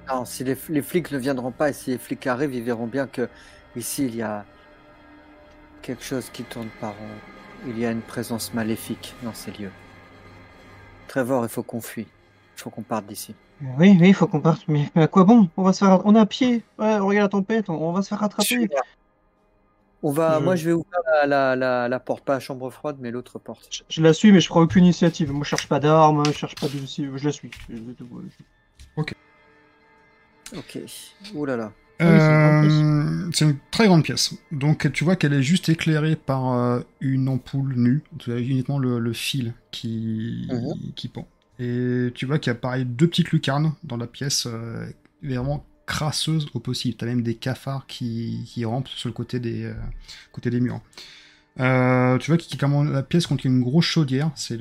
Non, si les, les flics ne viendront pas et si les flics arrivent, ils verront bien que ici il y a quelque chose qui tourne par rond. Il y a une présence maléfique dans ces lieux. Trevor, il faut qu'on fuit. Il faut qu'on parte d'ici.
Oui, oui, il faut qu'on parte, mais, mais à quoi bon? On va se faire, on est à pied. Ouais, regarde la tempête, on, on va se faire rattraper.
On va,
Je-
moi je vais ouvrir la, la, la, la porte, pas la chambre froide, mais l'autre porte.
Je, je la suis, mais je prends aucune initiative. Moi, je cherche pas d'armes, je cherche pas de. Je la suis. Je- je- je-
Ok. Ouh là là.
Ah oui, c'est une grande
Euh, c'est une très grande pièce. Donc tu vois qu'elle est juste éclairée par euh, une ampoule nue. Tu as uniquement le, le fil qui,
Mhm.
qui pend. Et tu vois qu'il y a pareil deux petites lucarnes dans la pièce, euh, vraiment crasseuses au possible. Tu as même des cafards qui, qui rampent sur le côté des, euh, des murs. Euh, tu vois comment la pièce contient une grosse chaudière, c'est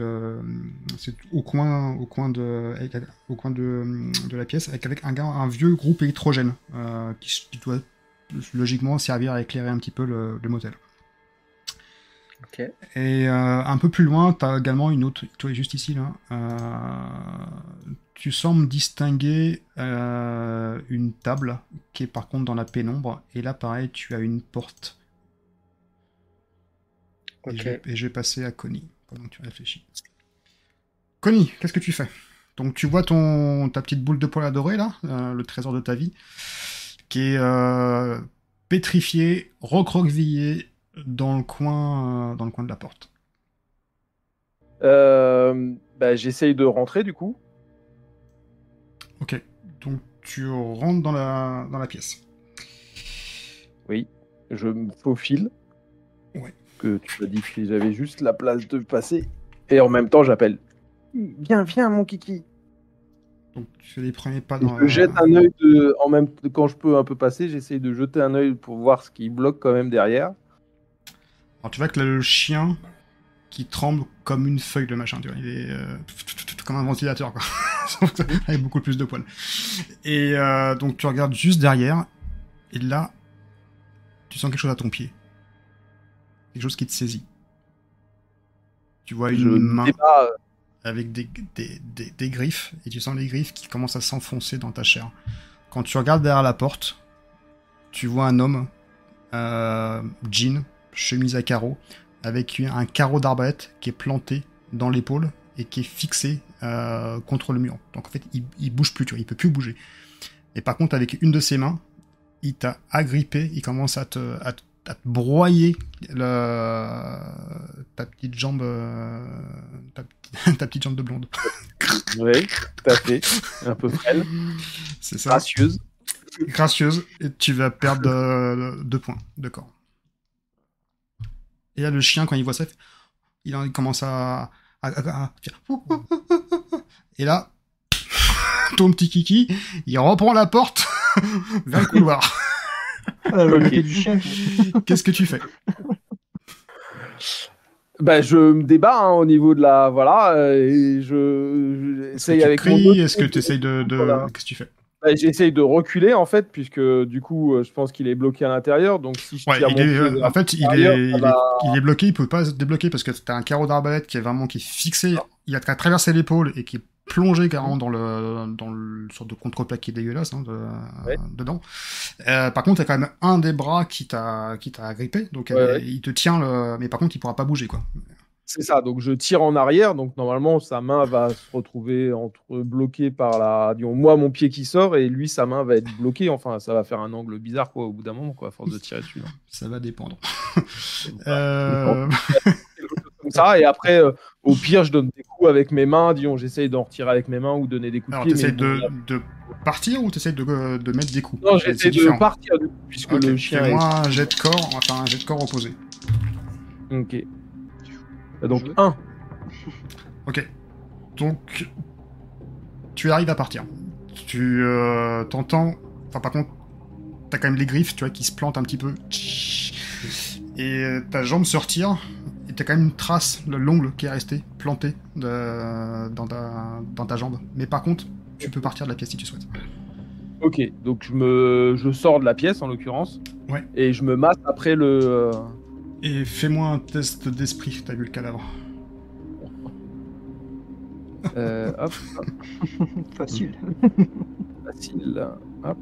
au coin, de, la pièce, avec, avec un, un vieux groupe électrogène qui, qui doit logiquement servir à éclairer un petit peu le, le motel. Et euh, un peu plus loin, tu as également une autre, toi juste ici là, euh, tu sembles distinguer euh, une table qui est par contre dans la pénombre, et là pareil, tu as une porte. Et,
Ok.
je vais, et je vais passer à Connie pendant que tu réfléchis. Connie, qu'est-ce que tu fais? Donc tu vois ton ta petite boule de poil adorée là, le trésor de ta vie, qui est euh, pétrifié, recroquevillé dans le coin, euh, dans le coin de la porte.
Euh, bah, J'essaye de rentrer du coup.
Ok, donc tu rentres dans la dans la pièce.
Oui. Je me faufile.
Ouais.
Que tu as dit que j'avais juste la place de passer. Et en même temps, j'appelle. Viens, viens, mon kiki.
Donc tu fais les premiers pas dans.
je jette un œil de, en même quand je peux un peu passer, j'essaye de jeter un œil pour voir ce qui bloque quand même derrière.
Alors tu vois que le chien qui tremble comme une feuille de machin, tu vois, il est euh, comme un ventilateur quoi, avec beaucoup plus de poils. Et euh, donc tu regardes juste derrière, et là, tu sens quelque chose à ton pied, quelque chose qui te saisit. Tu vois une
Je
main
euh,
avec des, des, des, des griffes, et tu sens les griffes qui commencent à s'enfoncer dans ta chair. Quand tu regardes derrière la porte, tu vois un homme, euh, jean, chemise à carreaux, avec un carreau d'arbalète qui est planté dans l'épaule et qui est fixé euh, contre le mur. Donc en fait, il, il bouge plus, tu vois, il peut plus bouger. Et par contre, avec une de ses mains, il t'a agrippé, il commence à te, à, te- à te broyer le, ta petite jambe, euh, ta, petite- ta petite jambe de blonde.
Oui, tout à fait. Un peu frêle,
C'est ça.
gracieuse.
gracieuse et tu vas perdre euh, deux points de corps. Et là, le chien, quand il voit ça, il, en- il commence à, à- à- à faire Et là, ton petit kiki, il reprend la porte vers le couloir.
Ah.
Qu'est-ce que tu fais?
Bah, je me débat hein, au niveau de la. Voilà, euh, et je.
tu
avec
cries? Est-ce que tu essayes de... de-
Voilà.
Qu'est-ce que tu fais?
J'essaye de reculer en fait, puisque du coup, euh, je pense qu'il est bloqué à l'intérieur. Donc si je
Ouais,
tire
il est, euh, en fait, il est, il,
va-
est, il est bloqué, il peut pas se débloquer parce que t'as un carreau d'arbalète qui est vraiment qui est fixé, il a traversé l'épaule et qui est plongé carrément dans le dans le sorte de contreplaque qui est dégueulasse hein, de-
Ouais.
dedans. Euh, par contre, t'as quand même un des bras qui t'a qui t'a agrippé, donc
Ouais,
euh, il te tient le, mais par contre, il pourra pas bouger quoi.
C'est ça, donc je tire en arrière, donc normalement sa main va se retrouver entre bloquée par la, disons, moi mon pied qui sort et lui sa main va être bloquée, enfin ça va faire un angle bizarre quoi au bout d'un moment quoi, à force de tirer dessus. hein.
Ça va dépendre. euh...
Comme ça, et après euh, au pire je donne des coups avec mes mains, disons j'essaye d'en retirer avec mes mains ou donner des coups
Alors,
de pied.
de, de partir ou t'essayes de, de mettre des coups?
Non, j'essaie de partir puisque le chien
Fais-moi un jet de corps, enfin un jet de corps opposé.
est. Ok. Donc
Je-
1.
Ok. Donc, tu arrives à partir. Tu euh, t'entends. Enfin, par contre, t'as quand même les griffes, tu vois, qui se plantent un petit peu. Et euh, ta jambe se retire. Et t'as quand même une trace, le l'ongle qui est resté planté de- dans, ta, dans ta jambe. Mais par contre, tu peux partir de la pièce si tu souhaites.
Ok, donc je me, je sors de la pièce en l'occurrence.
Ouais.
Et je me masse après le.
Et fais-moi un test d'esprit, t'as vu le cadavre.
euh, hop,
Facile.
facile. Hop.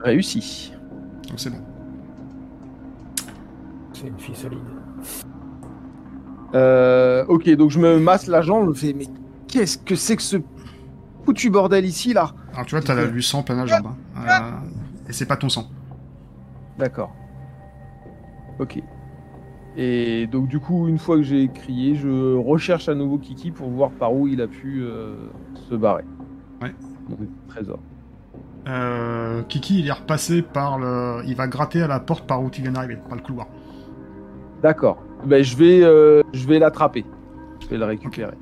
Réussi.
Donc c'est bon.
C'est une fille solide.
Euh, ok, donc je me masse la jambe, je me fais, mais qu'est-ce que c'est que ce foutu bordel ici là?
Alors tu vois, t'as du sang plein la jambe. hein. Euh, et c'est pas ton sang.
D'accord. Ok. Et donc du coup, une fois que j'ai crié, je recherche à nouveau Kiki pour voir par où il a pu euh, se barrer.
Ouais.
Donc, trésor.
Euh, Kiki, il est repassé par le. Il va gratter à la porte par où tu viens d'arriver, par le couloir.
D'accord. Ben, je vais, euh, je vais l'attraper. Je vais le récupérer.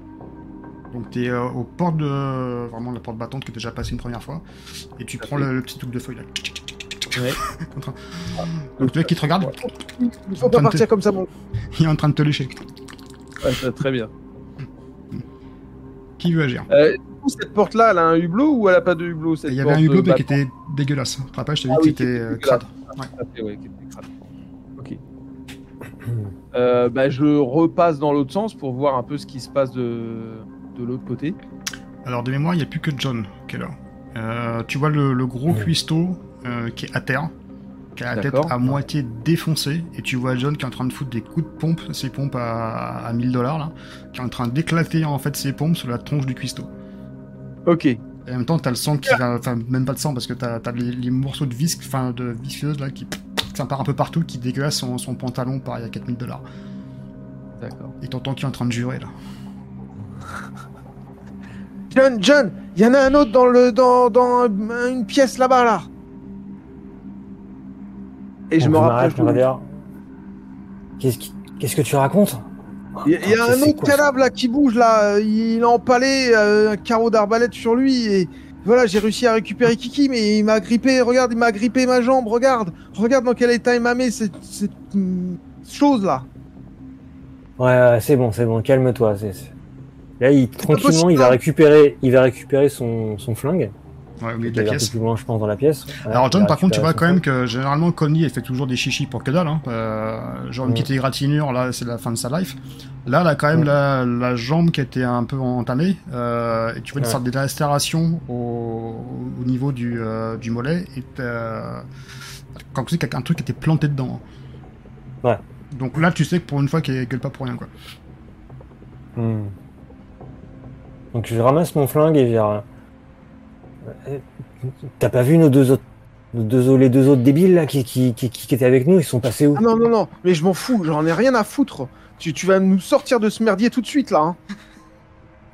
Donc t'es euh, aux portes de. Vraiment la porte battante que t'as déjà passé une première fois. Et tu prends le, le petit truc de feuille là.
Ouais.
Donc tu vois qu'il te regarde,
Il faut pas partir comme ça, mon.
il est en train de te lécher.
Ouais, très bien.
Qui veut agir?
Euh, cette porte-là, elle a un hublot ou elle a pas de hublot cette
Il y avait un hublot
de
mais qui était dégueulasse. Tu te rappelles, je t'ai dit
Ah
que
oui,
c'était
qui était
euh,
dégueulasse.
crade. Ouais.
C'est- ouais, qui était crade. Ok. Euh, bah, je repasse dans l'autre sens pour voir un peu ce qui se passe de, de l'autre côté.
Alors de mémoire, il n'y a plus que John qui est là. Euh, tu vois le, le gros cuistot euh, qui est à terre, qui a la tête à moitié défoncée, et tu vois John qui est en train de foutre des coups de pompe, ses pompes à, à 1000 dollars là, qui est en train d'éclater en fait ses pompes sur la tronche du cuistot.
Ok.
Et en même temps, t'as le sang qui va, enfin même pas de sang parce que t'as as les, les morceaux de visque, enfin de visqueuse là qui ça part un peu partout, qui dégueulasse son, son pantalon pareil à 4000 dollars.
D'accord.
Et t'entends qu'il est en train de jurer là.
John, John, il y en a un autre dans le dans, dans une pièce là-bas là. Et je me rapproche.
Qu'est-ce qui- qu'est-ce que tu racontes
Il y a, il y a
Ah,
un autre cadavre là qui bouge là. Il a empalé euh, un carreau d'arbalète sur lui et voilà, j'ai réussi à récupérer Kiki, mais il m'a grippé. Regarde, il m'a grippé ma jambe. Regarde, regarde dans quel état il m'a mis cette, cette hum, chose là.
Ouais, c'est bon, c'est bon, calme-toi. c'est- Là, il, tranquillement, il va
hein.
récupérer, il va récupérer son, son flingue.
Ouais, au milieu de la
un peu
pièce.
plus loin, je pense, dans la pièce. Ouais,
Alors John, par contre, tu vois quand même que généralement Connie, elle fait toujours des chichis pour que dalle. Hein. Euh, genre une petite égratignure, là, c'est la fin de sa life. Là, elle a quand même la, la jambe qui était un peu entamée. Euh, et tu vois une
Ouais.
sorte de restauration au, au niveau du, euh, du mollet. Et quand tu sais qu'il y a un truc était planté dedans. hein.
Ouais.
Donc là, tu sais que pour une fois qu'elle gueule pas pour rien, quoi.
Hmm. Donc je ramasse mon flingue et je T'as pas vu nos deux autres, nos deux, autres- les deux autres débiles là qui, qui, qui, qui étaient avec nous? Ils sont passés où?
Ah non, non, non, mais je m'en fous, j'en ai rien à foutre. Tu, tu vas nous sortir de ce merdier tout de suite là. Hein.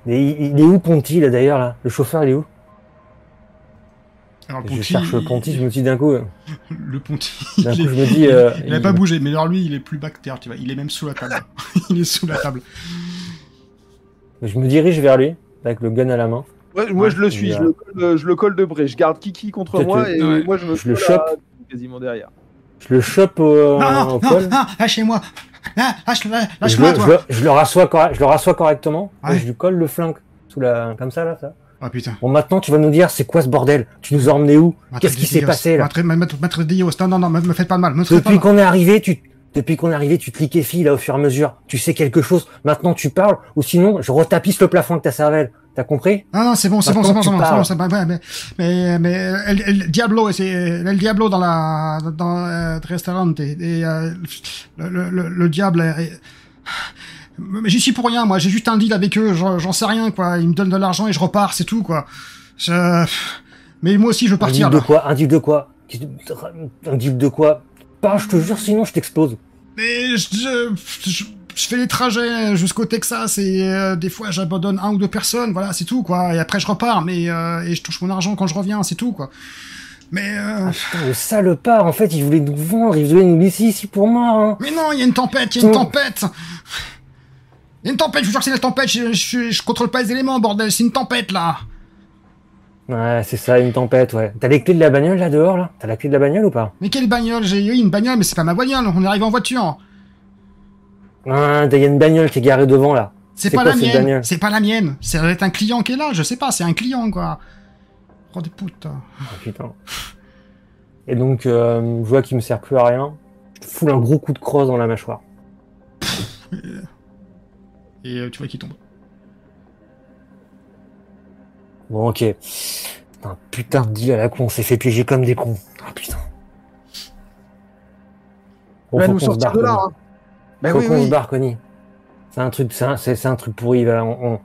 Et il, il est où Ponty là d'ailleurs là? Le chauffeur il est où?
Alors,
Je cherche le Ponty, je me dis d'un coup, euh,
Le Ponty,
d'un
il
coup
est-
je me dis. euh,
Il a pas bougé, mais alors lui, il est plus bas que terre, tu vois. Il est même sous la table. il est sous la table.
Je me dirige vers lui avec le gun à la main.
Ouais, moi
Ouais,
je le suis, je le, colle, je le colle de près. Je garde Kiki contre moi et
Ouais.
moi je me
Je le chope.
à- quasiment derrière.
Je le chope au,
non, non,
Euh, au
non,
col.
non, lâchez-moi. Ah, lâche, lâche,
Je
lâche-moi,
le, je,
toi.
le, je le rassois, je le rassois correctement.
Ouais.
et je lui colle le flingue sous la, comme ça là. Ça.
Oh putain.
Bon maintenant tu vas nous dire c'est quoi ce bordel? Tu nous as emmenés où? Qu'est-ce qui s'est passé là?
Maître, maître, maître Dios, non, non, non, me me faites pas de mal, me
Depuis qu'on est arrivé, tu depuis qu'on est arrivé, tu te liquéfies là au fur et à mesure. Tu sais quelque chose? Maintenant tu parles ou sinon je retapisse le plafond de ta cervelle. T'as compris?
Non, non, c'est bon, c'est bon, c'est bon, c'est bon, c'est bon, bon, ouais, mais, mais, mais, el, el Diablo, c'est, el Diablo dans la, dans, euh, restaurant, et, et, euh, le, le, le, le diable, mais j'y suis pour rien, moi, j'ai juste un deal avec eux, j'en sais rien, quoi, ils me donnent de l'argent et je repars, c'est tout, quoi. Je... Mais moi aussi, je veux
Un
partir,
deal de quoi? Un deal de quoi? Un deal de quoi? Pas, je te jure, sinon je t'explose.
Mais je, je, je- fais les trajets jusqu'au Texas et euh, des fois j'abandonne un ou deux personnes, voilà, c'est tout quoi. Et après je repars, mais euh, et je touche mon argent quand je reviens, c'est tout quoi. Mais euh,
Putain, le salopard, en fait, il voulait nous vendre, il voulait nous laisser ici pour mort. Hein.
mais non, il y a une tempête, il y a une tempête. Il y a une tempête, je vous jure que c'est la tempête. Je, je, je contrôle pas les éléments, bordel, c'est une tempête là.
Ouais, c'est ça, une tempête, ouais. T'as les clés de la bagnole là dehors là? T'as la clé de la bagnole ou pas?
Mais quelle bagnole? J'ai eu une bagnole, mais c'est pas ma bagnole. On est arrivé en voiture.
Ah, il y a une bagnole qui est garée devant là.
C'est pas la mienne. C'est pas la mienne. C'est être un client qui est là. Je sais pas. C'est un client quoi. Oh des putes.
Ah, putain. Et donc, euh, je vois qu'il me sert plus à rien. Je te fous un gros coup de crosse dans la mâchoire.
Et euh, tu vois qu'il tombe.
Bon, ok. Un putain de deal à la con, on s'est fait piéger comme des cons. Ah putain. Bon,
Il va
faut
nous sortir de là. Hein. Bah
faut
oui,
qu'on
oui.
se barre, Connie. C'est un truc, c'est un, c'est, c'est un truc pourri. Va, on, on-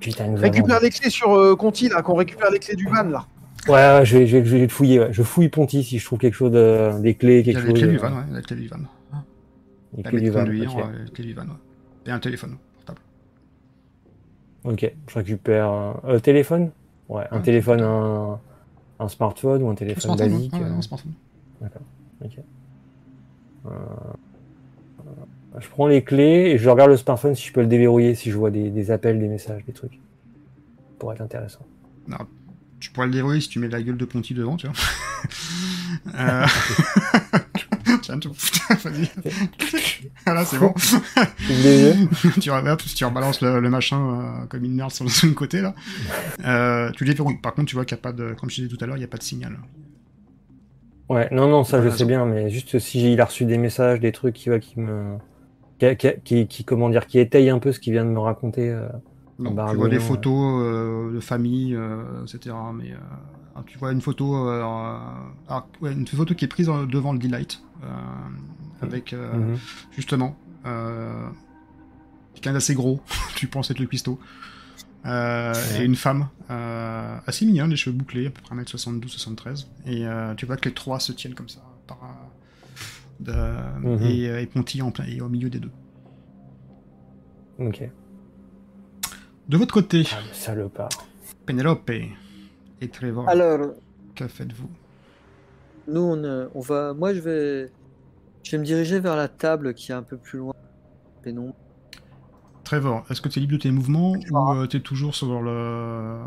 Putain, nous a
Récupère
vendu.
les clés sur euh, Conti là, qu'on récupère les clés du van là.
Ouais, ouais, je vais, je vais, je vais te fouiller. Ouais. Je fouille Ponty si je trouve quelque chose de, des clés,
Il y
quelque
a
chose.
les clés
euh,
du van, ouais. Les clés du van.
les
La
clés du van. ok.
les clés du van, ouais. Et un téléphone portable.
Ok, je récupère un euh, téléphone? Ouais, un
Ouais.
téléphone, un, un smartphone ou un téléphone basique.
Ouais,
euh,
smartphone.
ok. Euh, euh, je prends les clés et je regarde le smartphone si je peux le déverrouiller, si je vois des, des appels, des messages, des trucs. Pour être intéressant.
Tu pourrais le dérouiller si tu mets la gueule de Ponty devant, tu vois. euh... Tiens, tout. Vas-y. voilà, c'est bon. Tu, hop, tu rebalances le, le machin euh, comme une merde sur le, côté, là. Euh, tu le déverrouilles. Par contre, tu vois qu'il n'y a pas de... Comme je disais tout à l'heure, il n'y a pas de signal.
Ouais, non, non, ça je sais bien, mais juste si il a reçu des messages, des trucs qui me. Qui, qui, qui, qui- comment dire, qui étaye un peu ce qu'il vient de me raconter. euh,
Non, tu vois des photos euh, de famille, euh, etc. Mais euh, tu vois une photo, euh, alors, ouais, une photo qui est prise euh, devant le Delight, euh, avec euh,
mhm.
justement euh, quelqu'un d'assez gros, tu penses être le cuistot, euh, et une femme euh, assez mignonne, les cheveux bouclés, à peu près 1m72-73, et euh, tu vois que les trois se tiennent comme ça, par, euh, de-
Mhm.
et, euh, et Ponty en plein, et au milieu des deux.
Ok.
De votre côté,
Ah, le salopard.
Penelope et Trevor,
Alors,
que faites-vous?
nous, on, euh, on va. Moi, je vais. Je vais me diriger vers la table qui est un peu plus loin. Pénombre.
Trevor, est-ce que tu es libre de tes mouvements ou euh, tu es toujours sur le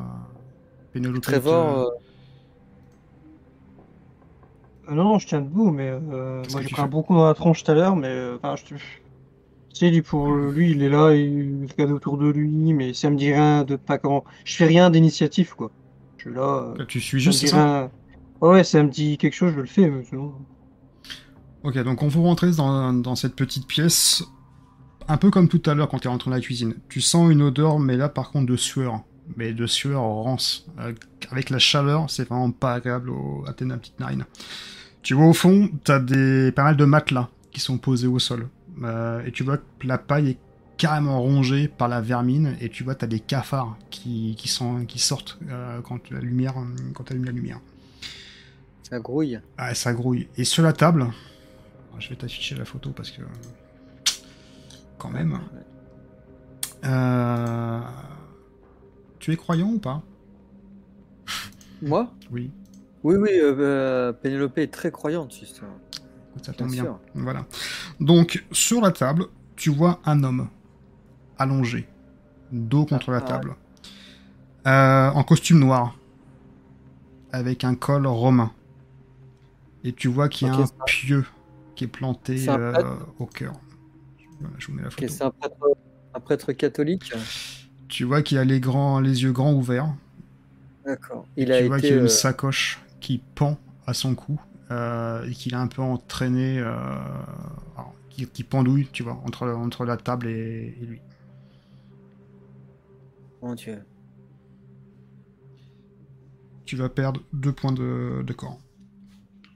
Pénélope.
Trevor, Euh,
non, non, je tiens debout, mais euh, moi j'ai pris un bon coup dans la tronche tout à l'heure, mais euh, enfin, je te... Tu sais, lui, pour lui, il est là, il regarde autour de lui, mais ça me dit rien de pas grand. Je fais rien d'initiative, quoi. Je suis là. euh,
Tu suis juste ça
rien. Ouais, ouais, ça me dit quelque chose, je le fais, mais sinon.
Ok, donc on vous rentrez dans, dans cette petite pièce, un peu comme tout à l'heure quand tu es rentré dans la cuisine. Tu sens une odeur, mais là par contre de sueur. Mais de sueur rance. Euh, Avec la chaleur, c'est vraiment pas agréable au, à tes petites narines. Tu vois au fond, t'as des pas mal de matelas qui sont posés au sol. Euh, et tu vois que la paille est carrément rongée par la vermine, et tu vois t'as des cafards qui, qui, sont, qui sortent euh, quand la lumière, quand t'allumes la lumière.
ça grouille.
Ah, ça grouille. Et sur la table, je vais t'afficher la photo parce que. Quand même. Euh, Tu es croyant ou pas
Moi
Oui,
Oui, oui, euh, euh, Pénélope est très croyante, justement.
ça tombe bien. Voilà. Donc, sur la table, tu vois un homme allongé, dos contre la
Ah,
table, Euh, en costume noir, avec un col romain. Et tu vois qu'il y a un pieu qui est planté euh, au cœur. Voilà, je vous mets la
Ok,
photo.
c'est un prêtre catholique.
Tu vois qu'il a les, grands, les yeux grands ouverts.
D'accord. Il a
tu vois qu'il a une
euh,
sacoche qui pend à son cou euh, et qu'il a un peu entraîné, euh, alors, qui, qui pendouille, tu vois, entre, entre la table et, et lui.
Mon Dieu.
Tu vas perdre deux points de, de corps.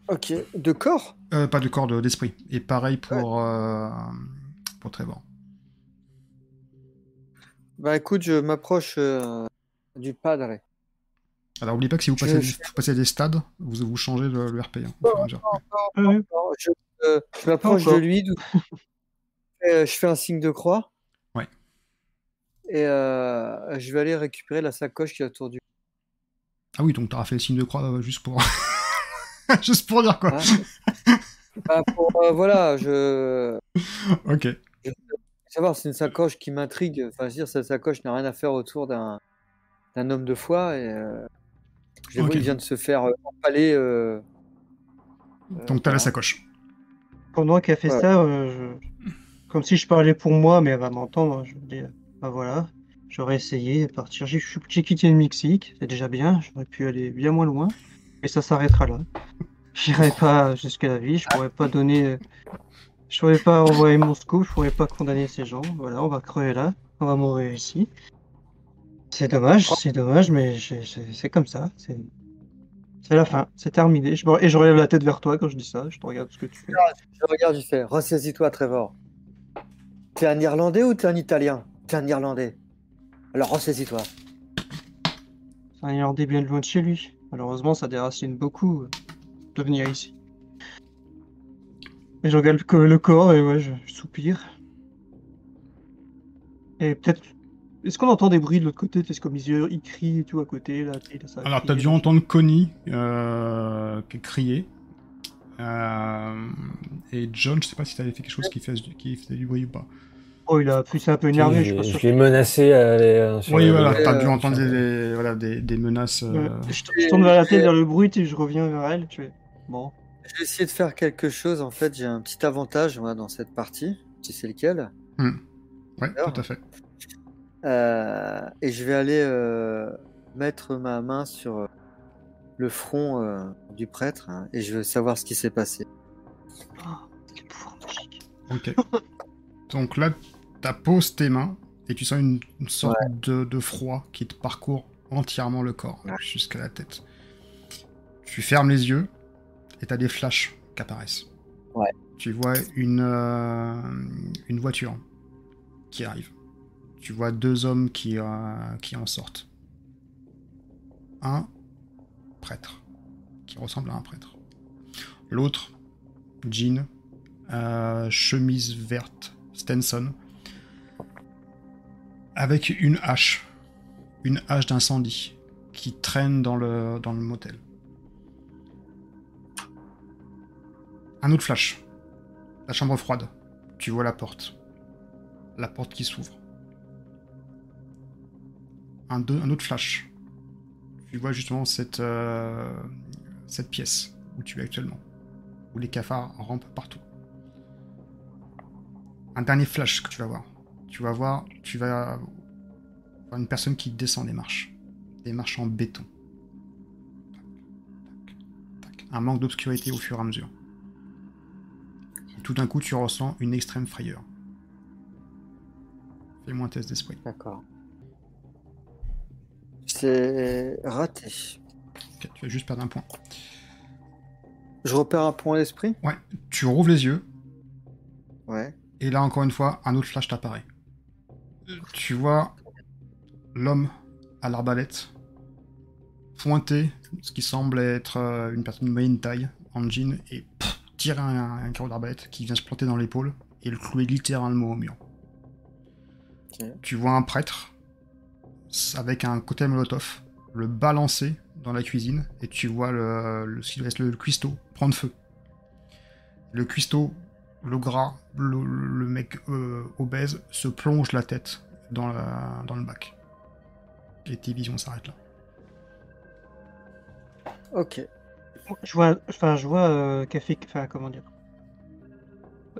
Ok. De corps?
Euh, pas de corps, de- d'esprit. et pareil pour, pour Trevor.
Bah écoute, je m'approche euh, du padre.
Alors, n'oubliez pas que si vous passez,
je-
vous passez des stades, vous, vous changez le, le RP. hein.
Ah ouais.
Je, euh, je m'approche de lui. Euh, je fais un signe de croix.
Ouais.
Et euh, je vais aller récupérer la sacoche qui est autour du.
Ah oui, donc t'auras fait le signe de croix euh, juste pour... juste pour dire quoi.
Hein Bah, pour, euh, voilà, je.
Ok.
Savoir, c'est une sacoche qui m'intrigue. Enfin, je veux dire, cette sacoche n'a rien à faire autour d'un d'un homme de foi. Et, euh, je vois, il vient de se faire euh, empaler. euh, euh,
Donc t'as la sacoche.
Pendant qu'elle fait
Ouais.
ça, euh, je- comme si je parlais pour moi, mais elle va m'entendre, je dis, bah voilà, j'aurais essayé de partir. J'ai j'ai quitté le Mexique, c'est déjà bien, j'aurais pu aller bien moins loin, mais ça s'arrêtera là. J'irai pas jusqu'à la vie, je pourrais pas donner, je pourrais pas envoyer mon scoop, je pourrais pas condamner ces gens. Voilà, on va crever là, on va mourir ici. C'est dommage, c'est dommage, mais c'est comme ça. C'est la fin, c'est terminé. Je me- Et je relève la tête vers toi quand je dis ça, je te regarde ce que tu fais.
Je regarde, je fais Ressaisis-toi, Trevor. T'es un Irlandais ou t'es un Italien? T'es un Irlandais. Alors ressaisis-toi.
C'est un Irlandais bien loin de chez lui. Malheureusement, ça déracine beaucoup de venir ici. Et je regarde le, le corps et ouais, je, je soupire. Et peut-être. Est-ce qu'on entend des bruits de l'autre côté? Est-ce comme ils, ils crient et tout à côté là, tu sais, ça
Alors, t'as dû entendre Connie euh, qui crier. Euh, et John, je sais pas si t'avais fait quelque chose qui faisait, du- qui faisait du bruit ou pas.
Oh, il a pu c'est un peu énervé, je
je je l'ai menacé à aller, euh,
Oui, voilà,
euh,
t'as dû
euh,
entendre des, voilà, des, des menaces. euh.
Je, je tourne vers la tête, vers le bruit, et je reviens vers elle. Je fais, bon,
vais essayer de faire quelque chose. En fait, j'ai un petit avantage moi, dans cette partie. Tu sais lequel?
Ouais,
Alors
tout à fait.
Euh, Et je vais aller euh, mettre ma main sur euh, le front euh, du prêtre hein, et je veux savoir ce qui s'est passé.
quel pouvoir magique.
Ok. Donc là, tu poses tes mains et tu sens une, une sorte de, de froid qui te parcourt entièrement le corps, jusqu'à la tête. Tu fermes les yeux et tu as des flashs qui apparaissent.
Ouais.
Tu vois une, euh, une voiture qui arrive. Tu vois deux hommes qui, euh, qui en sortent. Un prêtre, qui ressemble à un prêtre. L'autre, jean, euh, chemise verte, Stenson, avec une hache, une hache d'incendie qui traîne dans le, dans le motel. Un autre flash, la chambre froide, tu vois la porte, la porte qui s'ouvre. Un, autre flash, tu vois justement cette, euh, cette pièce où tu es actuellement, où les cafards rampent partout. Un dernier flash que tu vas voir. Tu vas voir, tu vas voir une personne qui descend des marches, des marches en béton. Un manque d'obscurité au fur et à mesure. Et tout d'un coup, tu ressens une extrême frayeur. Fais-moi un test d'esprit.
D'accord. C'est raté.
Tu vas juste perdre un point.
Je repère un point d'esprit?
Ouais, tu rouvres les yeux,
Ouais.
et là encore une fois, un autre flash t'apparaît. Tu vois l'homme à l'arbalète pointer ce qui semble être euh, une personne de moyenne taille en jean et pff, tirer un, un carreau d'arbalète qui vient se planter dans l'épaule et le clouer littéralement au mur. Tu vois un prêtre avec un côté molotov le balancer dans la cuisine et tu vois le, le, le cuistot prendre feu. Le cuistot, le gras, le, le mec euh, obèse se plonge la tête dans, la- dans le bac. Et tes visions s'arrêtent là.
Ok.
Je vois, enfin, je vois euh, qu'elle fait, enfin, comment dire.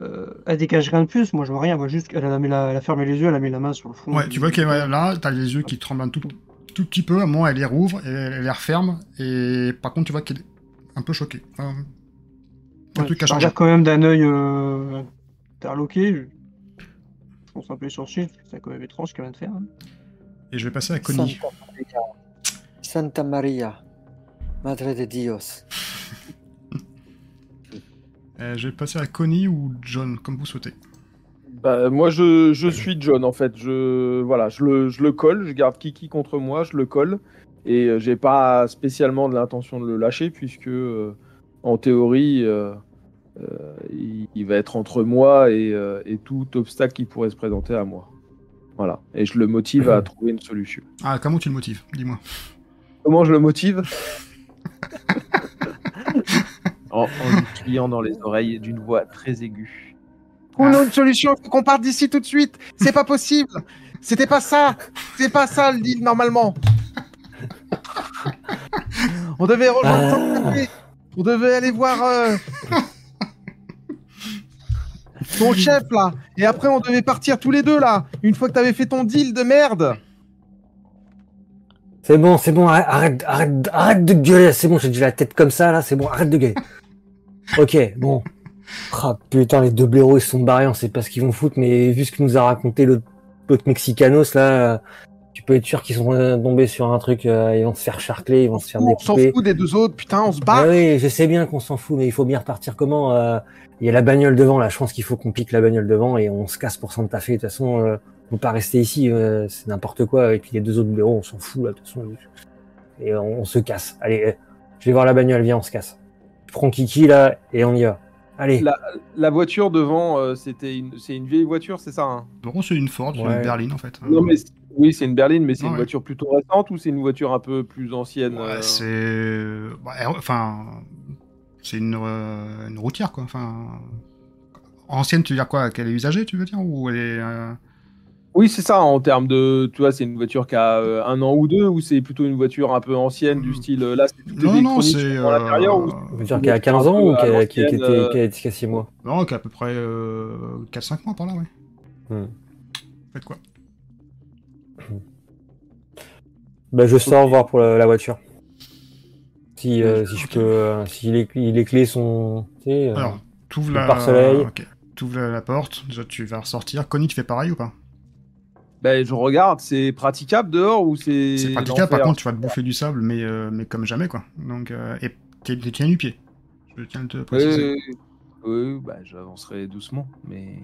Euh, elle dégage rien de plus, moi je vois rien, moi juste qu'elle a, mis la- elle a fermé les yeux, elle a mis la main sur le fond.
Ouais, tu vois qu'elle est là, t'as les yeux qui tremblent un tout, tout petit peu, à un moment elle les rouvre, et elle les referme, et par contre tu vois qu'elle est un peu choquée. Enfin, un
Ouais,
truc a changé.
quand même d'un œil euh, interloqué. Je... pense un peu les sourcils, c'est quand même étrange ce qu'elle vient de faire. hein.
Et je vais passer à Connie.
Santa Maria. Santa Maria. Madre de Dios.
Euh, je vais passer à Connie ou John, comme vous souhaitez.
Bah, moi, je, je suis John, en fait. Je, voilà, je, le, je le colle, je garde Kiki contre moi, je le colle. Et euh, j'ai pas spécialement de l'intention de le lâcher, puisque, euh, en théorie, euh, euh, il, il va être entre moi et, euh, et tout obstacle qui pourrait se présenter à moi. Voilà. Et je le motive à trouver une solution.
Ah, comment tu le motives? Dis-moi.
Comment je le motive? En, en lui criant dans les oreilles d'une voix très aiguë.
Trouvons une solution, faut qu'on parte d'ici tout de suite. C'est pas possible. C'était pas ça. C'est pas ça le deal normalement. On devait rejoindre
Ah.
On devait aller voir euh, ton chef là. Et après on devait partir tous les deux là. Une fois que t'avais fait ton deal de merde.
C'est bon, c'est bon, arrête, arrête, arrête, de gueuler, c'est bon, j'ai déjà la tête comme ça, là, c'est bon, arrête de gueuler. Ok, bon. Ah putain, les deux blaireaux, ils sont barrés, on sait pas ce qu'ils vont foutre, mais vu ce que nous a raconté l'autre Mexicanos, là, tu peux être sûr qu'ils sont tombés sur un truc, euh, ils vont se faire charcler, ils vont se faire
On s'en
découper.
fout des deux autres. Putain, on se
Ah
bat.
oui, je sais bien qu'on s'en fout, mais il faut bien repartir comment euh, Il y a la bagnole devant, là, je pense qu'il faut qu'on pique la bagnole devant et on se casse pour Santa Fe. De toute façon, euh, on peut pas rester ici, euh, c'est n'importe quoi. Et puis les deux autres bureaux, on s'en fout, là, de toute façon. Et on, on se casse. Allez, euh, je vais voir la bagnole, viens, on se casse. Je prends Kiki, là, et on y va. Allez.
La, la voiture devant, euh, c'était une, c'est une vieille voiture, c'est ça hein?
Bon, c'est une Ford, c'est
Ouais.
une berline en fait.
Non, mais c'est- oui, c'est une berline, mais c'est
Ouais.
une voiture plutôt récente ou c'est une voiture un peu plus ancienne
Ouais,
euh,
c'est. bah, enfin. C'est une, euh, une routière quoi. Enfin. Ancienne, tu veux dire quoi? Qu'elle est usagée, tu veux dire? Ou elle est.
Oui, c'est ça, en termes de. Tu vois, c'est une voiture qui a euh, un an ou deux, ou c'est plutôt une voiture un peu ancienne, du
Mm.
style. euh, Là, c'est tout
Non, non, c'est.
dans l'intérieur, ou-
euh,
veut dire qu'elle a 15 ans ou a- qui, qui était
Euh,
qui a qui a 6 mois
Non, qu'à peu près euh, 4-5 mois par là, ouais.
Hmm.
Faites quoi?
Bah, je sors voir pour la, la voiture. Si, euh, si je peux, euh, si les, les clés sont, tu sais,
Alors, la. T'ouvres la, la porte, déjà tu vas ressortir. Connie, tu fais pareil ou pas?
Ben, je regarde, c'est praticable dehors ou c'est.
C'est praticable, par contre, tu vas te bouffer du sable, mais, euh, mais comme jamais, quoi. Donc, euh, et t'es tiens du pied. Je tiens à te
Oui,
préciser.
oui, bah, j'avancerai doucement, mais.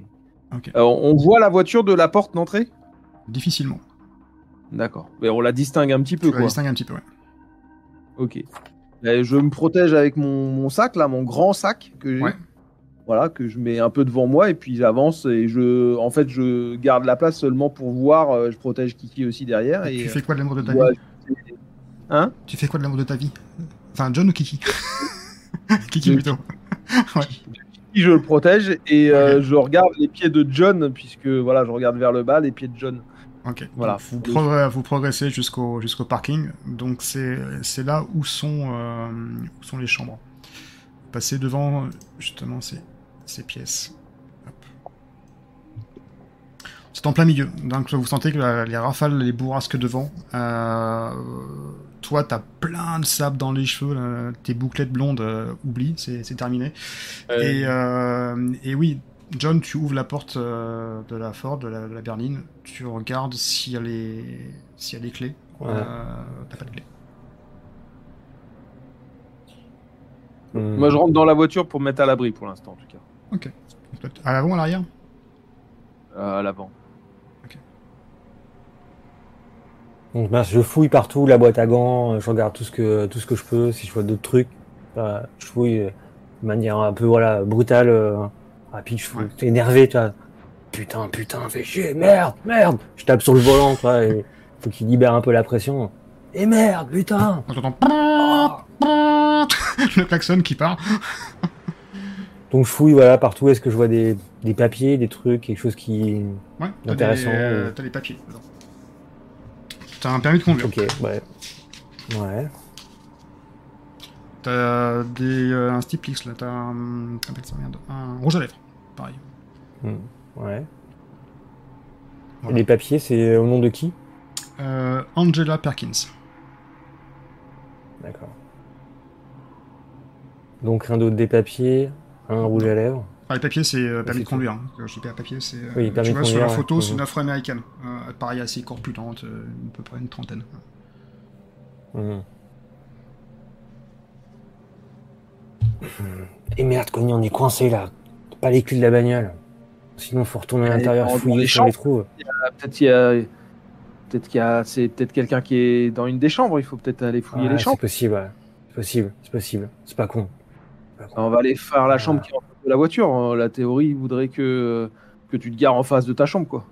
Ok.
Alors, on voit la voiture de la porte d'entrée?
Difficilement.
D'accord. Mais on la distingue un petit peu,
Tu la
quoi.
distingues un petit peu, ouais.
Ok. Ben, je me protège avec mon, mon sac, là, mon grand sac que j'ai.
Ouais.
Voilà, que je mets un peu devant moi et puis j'avance et je, en fait, je garde la place seulement pour voir. euh, Je protège Kiki aussi derrière. Et,
tu fais quoi de l'amour de ta
euh,
vie
Hein?
Tu fais quoi de l'amour de ta vie? Enfin, John ou Kiki? Kiki plutôt. ouais.
Kiki, je le protège et euh, je regarde les pieds de John puisque voilà, je regarde vers le bas, les pieds de John.
Ok.
Voilà.
Vous, progr- vous progressez jusqu'au jusqu'au parking. Donc c'est c'est là où sont euh, où sont les chambres. Passez devant justement ces ces pièces. C'est en plein milieu. Donc vous sentez que la- les rafales les bourrasquent devant. Euh, toi, t'as plein de sable dans les cheveux. là. Tes bouclettes blondes, euh, oublie, c'est c'est terminé. Et, euh, et oui, John, tu ouvres la porte euh, de la Ford, de la, de la berline. Tu regardes s'il y a les, s'il y a les clés.
Ouais.
Euh, T'as pas de clés.
Moi, je rentre dans la voiture pour me mettre à l'abri pour l'instant, en tout cas.
Ok. À l'avant, à l'arrière?
Euh, à l'avant.
Donc ben, je fouille partout, la boîte à gants, euh, je regarde tout ce que tout ce que je peux, si je vois d'autres trucs, euh, je fouille euh, de manière un peu voilà brutale, euh, rapide, je fouille,
Ouais.
énervé, tu vois. Putain, putain, fais chier, merde, merde. Je tape sur le volant, tu vois, et faut qu'il libère un peu la pression. Et merde, putain.
On t'entend le klaxon qui part.
Donc je fouille voilà partout. Est-ce que je vois des, des papiers, des trucs, quelque chose qui.
Ouais,
Intéressant,
des, euh, t'as les papiers. T'as un permis de conduire.
Ok, ouais. Ouais.
T'as des, euh, un stiplix là. T'as un, un rouge à lèvres. Pareil.
Hmm, Ouais.
Voilà.
Et les papiers, c'est au nom de qui?
Euh, Angela Perkins.
D'accord. Donc rien d'autre des papiers, un rouge à lèvres.
Ah, les papiers, c'est euh, permis
c'est
de conduire. hein. Je dis pas papier, c'est. euh,
Oui, permis
tu
de
vois, sur la
conduire,
photo,
ouais.
c'est une afro-américaine. Euh, pareil, assez corpulente, euh, à peu près une trentaine.
Hmm. Et merde, Connie, on est coincé là. Pas les clés de la bagnole. Sinon, faut retourner à l'intérieur, fouiller
les
sur les trous.
Ah, peut-être qu'il y a, peut-être qu'il y a, c'est peut-être quelqu'un qui est dans une des chambres. Il faut peut-être aller fouiller
Ouais,
les
c'est
chambres.
possible, ouais. C'est possible, c'est possible. C'est pas con.
On va aller faire la
Ah.
chambre qui est en face de la voiture. Euh, La théorie voudrait que que tu te gares en face de ta chambre, quoi.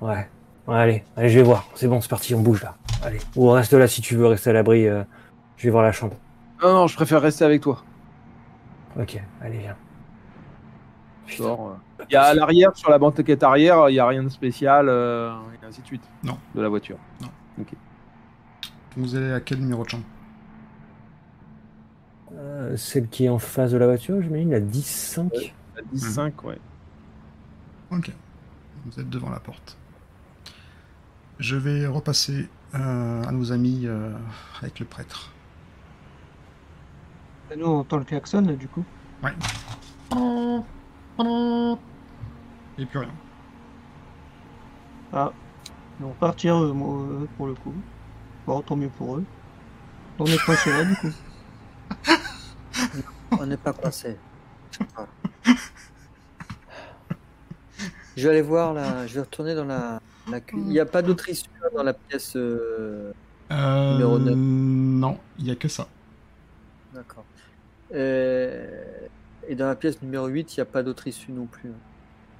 Ouais. Ouais, allez, allez, je vais voir. C'est bon, c'est parti, on bouge là. Allez. Ou reste là si tu veux rester à l'abri. euh, je vais voir la chambre.
Non, non, je préfère rester avec toi.
Ok, allez, viens.
Euh. Il y a à l'arrière, sur la banquette arrière, il y a rien de spécial, euh, et ainsi de suite.
Non.
De la voiture.
Vous allez à quel numéro de chambre?
Euh, celle qui est en face de la voiture, j'imagine, la 10-5.
La 10-5, ouais.
Ok. Vous êtes devant la porte. Je vais repasser euh, à nos amis euh, avec le prêtre.
Et nous, on entend le klaxon, là, du coup.
Et plus rien.
Ah. Ils vont partir, euh, pour le coup. Bon, tant mieux pour eux. On est coincés là, du coup.
On n'est pas coincé. Je vais aller voir là, je vais retourner dans la, la cu- Il n'y a pas d'autre issue hein, dans la pièce. euh,
Euh,
Numéro neuf.
Non, il n'y a que ça.
D'accord. Euh, Et dans la pièce numéro 8, il n'y a pas d'autre issue non plus.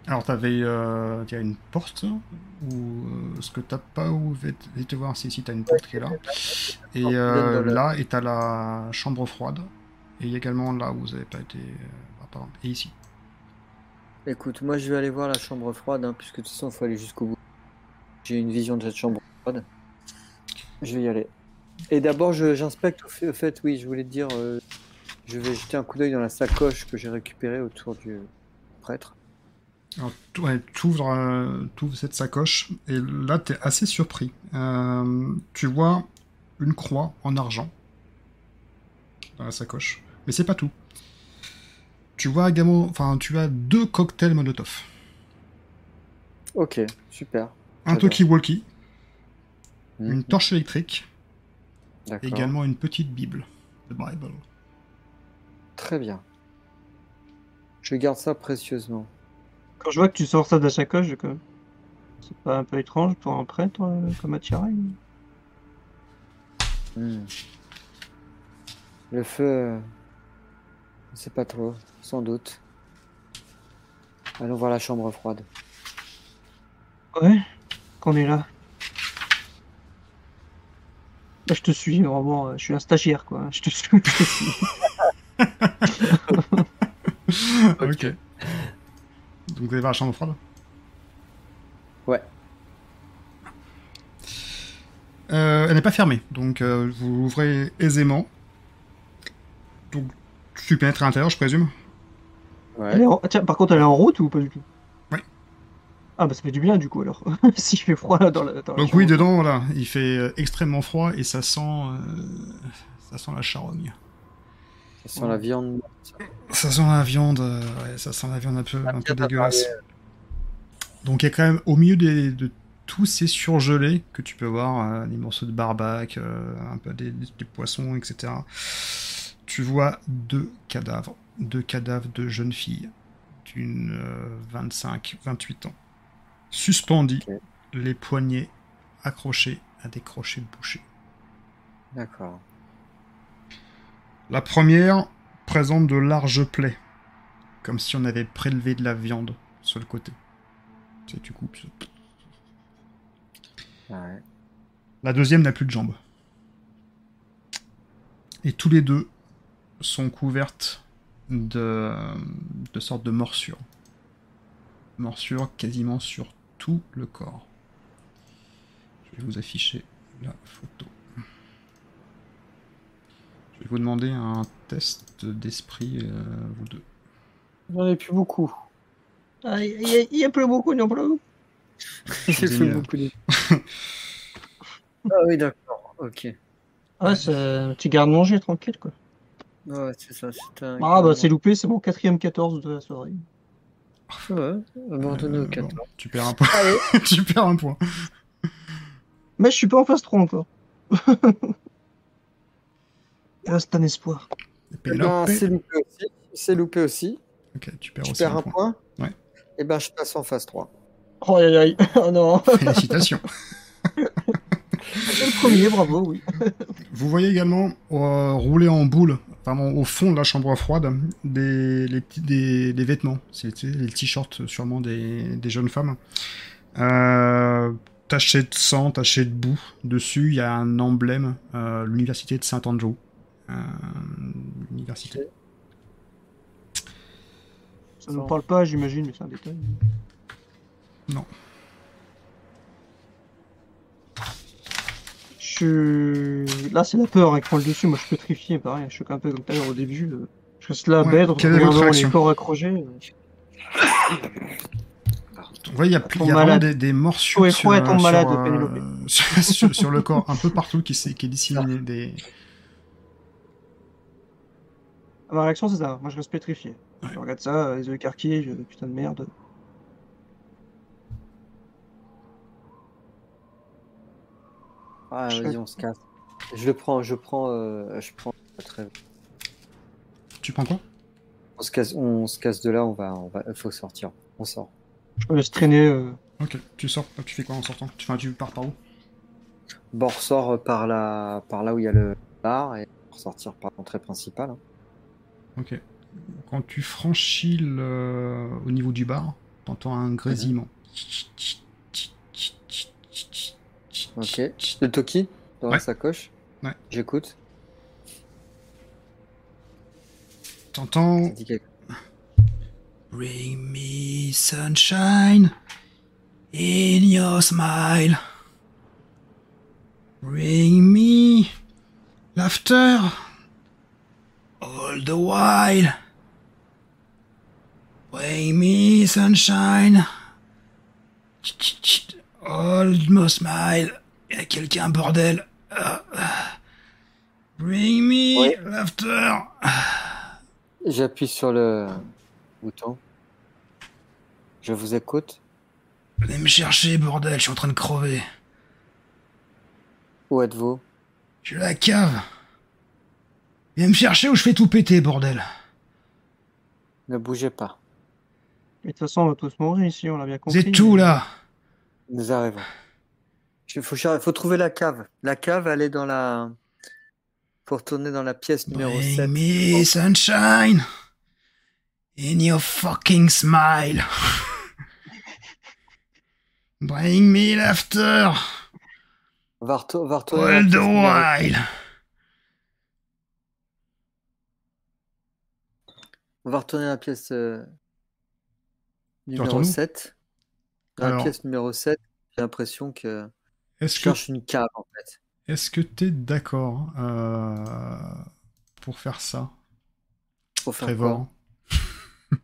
Alors, t'avais, euh, il y a une porte, ou euh, ce que t'as pas ouvert, vais te voir si, si t'as une porte qui est là. Et euh, là, et t'as la chambre froide. Et également là où vous n'avez pas été. euh. Et ici.
Écoute, moi je vais aller voir la chambre froide, hein, puisque de toute façon il faut aller jusqu'au bout. J'ai une vision de cette chambre froide. Je vais y aller. Et d'abord, j'inspecte au fait, au fait, oui, je voulais te dire, je vais jeter un coup d'œil dans la sacoche que j'ai récupérée autour du prêtre.
Alors, tu ouais, t'ouvres, euh, t'ouvres cette sacoche, et là, t'es assez surpris. Euh, tu vois une croix en argent dans la sacoche. Mais c'est pas tout. Tu vois également, enfin, tu as deux cocktails Molotov.
Ok, super.
Un talkie-walkie,
Mhm.
une torche électrique, et également une petite Bible. The Bible.
Très bien. Je garde ça précieusement.
Quand je vois que tu sors ça de la sacoche, je c'est pas un peu étrange pour un prêtre euh, comme attirail
Hmm. Le feu, euh, je sais pas trop, sans doute. Allons voir la chambre froide.
Ouais, qu'on est là. Bah, je te suis, vraiment, euh, je suis un stagiaire, quoi. Je te suis. je te suis.
ok. Donc vous allez voir la chambre froide
Ouais.
Euh, elle n'est pas fermée, donc euh, vous l'ouvrez aisément. Donc tu pénètres à l'intérieur, je présume
Ouais.
Tiens, par contre, elle est en route ou pas du tout
Oui.
Ah, bah ça fait du bien du coup alors. si je fais froid là, dans la. dans
Donc oui, dedans, là, il fait euh, extrêmement froid et ça sent, ça sent la charogne.
Ça sent la viande.
Ça sent la viande, euh, ouais, ça sent la viande un peu, un peu dégueulasse. Donc il y a quand même au milieu des- de tous ces surgelés que tu peux voir, euh, des morceaux de barbac, euh, un peu des, des poissons, etc. Tu vois deux cadavres, deux cadavres de jeunes filles d'une 25-28 ans, suspendus,
Ok.
les poignets accrochés à des crochets de boucher.
D'accord.
La première présente de larges plaies, comme si on avait prélevé de la viande sur le côté. Tu sais, tu coupes.
Ouais.
La deuxième n'a plus de jambes. Et tous les deux sont couvertes de, de sortes de morsures. Morsures quasiment sur tout le corps. Je vais vous afficher la photo. Je vais vous demander un test d'esprit, euh, vous deux.
J'en ai plus beaucoup.
Ah, il y, a- il y a plus beaucoup non plus.
J'ai plus
euh,
beaucoup de... ah oui, d'accord. Ok.
Ah, c'est un petit garde-manger tranquille quoi.
Ouais, c'est ça. C'est un...
Ah bah c'est loupé, c'est mon quatrième 14 de la soirée.
Ouais, abandonné
Euh,
au
bon,
14.
tu perds un point.
Allez.
tu perds un point.
Mais je suis pas en phase 3 encore. Reste un espoir.
Eh ben, c'est loupé aussi. C'est loupé aussi.
Ok, tu perds
Tu
aussi
perds
un point.
point.
Ouais.
Et ben, je passe en phase 3.
Oh aïe aïe, oh non.
Félicitations.
C'est le premier, bravo, oui.
Vous voyez également euh, rouler en boule, vraiment au fond de la chambre froide, des, les des, des vêtements, c'est les t-shirts sûrement des, des jeunes femmes. Euh, tachés de sang, tachés de boue. Dessus, il y a un emblème, euh, l'université de Saint-Andrew. Euh, l'université.
Ça ne me parle pas, j'imagine, mais c'est un détail.
Non.
Je... Là, c'est la peur hein, qui prend le dessus. Moi, je suis pétrifié, pareil. Je suis un peu comme tout à l'heure au début. euh, Je reste là,
Ouais,
bête,
quelle est votre
regardant
réaction
les corps accrochés. euh.
Vous voyez, il y a, y a vraiment des, des morsures
Ouais,
sur,
ouais, tombe
sur,
malade,
euh, sur, sur- sur le corps, un peu partout, qui, s'est- qui est disséminé. Des...
Ma réaction, c'est ça. Moi, je reste pétrifié. Je regarde ça, euh, les yeux écarquillés, je... putain de merde.
Ah,
Je
vas-y, on se casse. Je le prends, je prends, euh, je prends. Très...
Tu prends quoi?
On se casse, on se casse de là. On va, on va, faut sortir. On sort.
Je me laisse traîner. euh,
Ok, tu sors, tu fais quoi en sortant? Tu, enfin, tu pars par où?
Bon, on ressort par là, par là où il y a le bar et on ressortir par l'entrée principale. hein.
Ok. Quand tu franchis le... au niveau du bar, t'entends un grésillement.
Ok. Le Toki dans la
Ouais.
sacoche.
Ouais.
J'écoute.
T'entends Bring me sunshine in your smile. Bring me laughter all the while. Bring me sunshine. All my smile. Y a quelqu'un, bordel. Ah, ah. Bring me laughter.
J'appuie sur le bouton. Je vous écoute.
Venez me chercher, bordel, je suis en train de crever.
Où êtes-vous?
Je suis à la cave. Viens me chercher ou je fais tout péter, bordel.
Ne bougez pas.
mais De toute façon, on va tous mourir ici, on l'a bien
Vous
compris.
êtes tout là.
Nous arrivons. Il faut, trouver la cave. La cave, elle est dans la. Faut retourner dans la pièce numéro
Bring
7.
me sunshine in your fucking smile. Bring me laughter all the while.
On va retourner dans la pièce euh, numéro
entends-nous
7. Dans
Alors.
la pièce numéro 7, j'ai l'impression que
Est-ce
je
que
cherche une cave en fait.
Est-ce que t'es d'accord euh, pour faire ça,
Pour faire
Trevor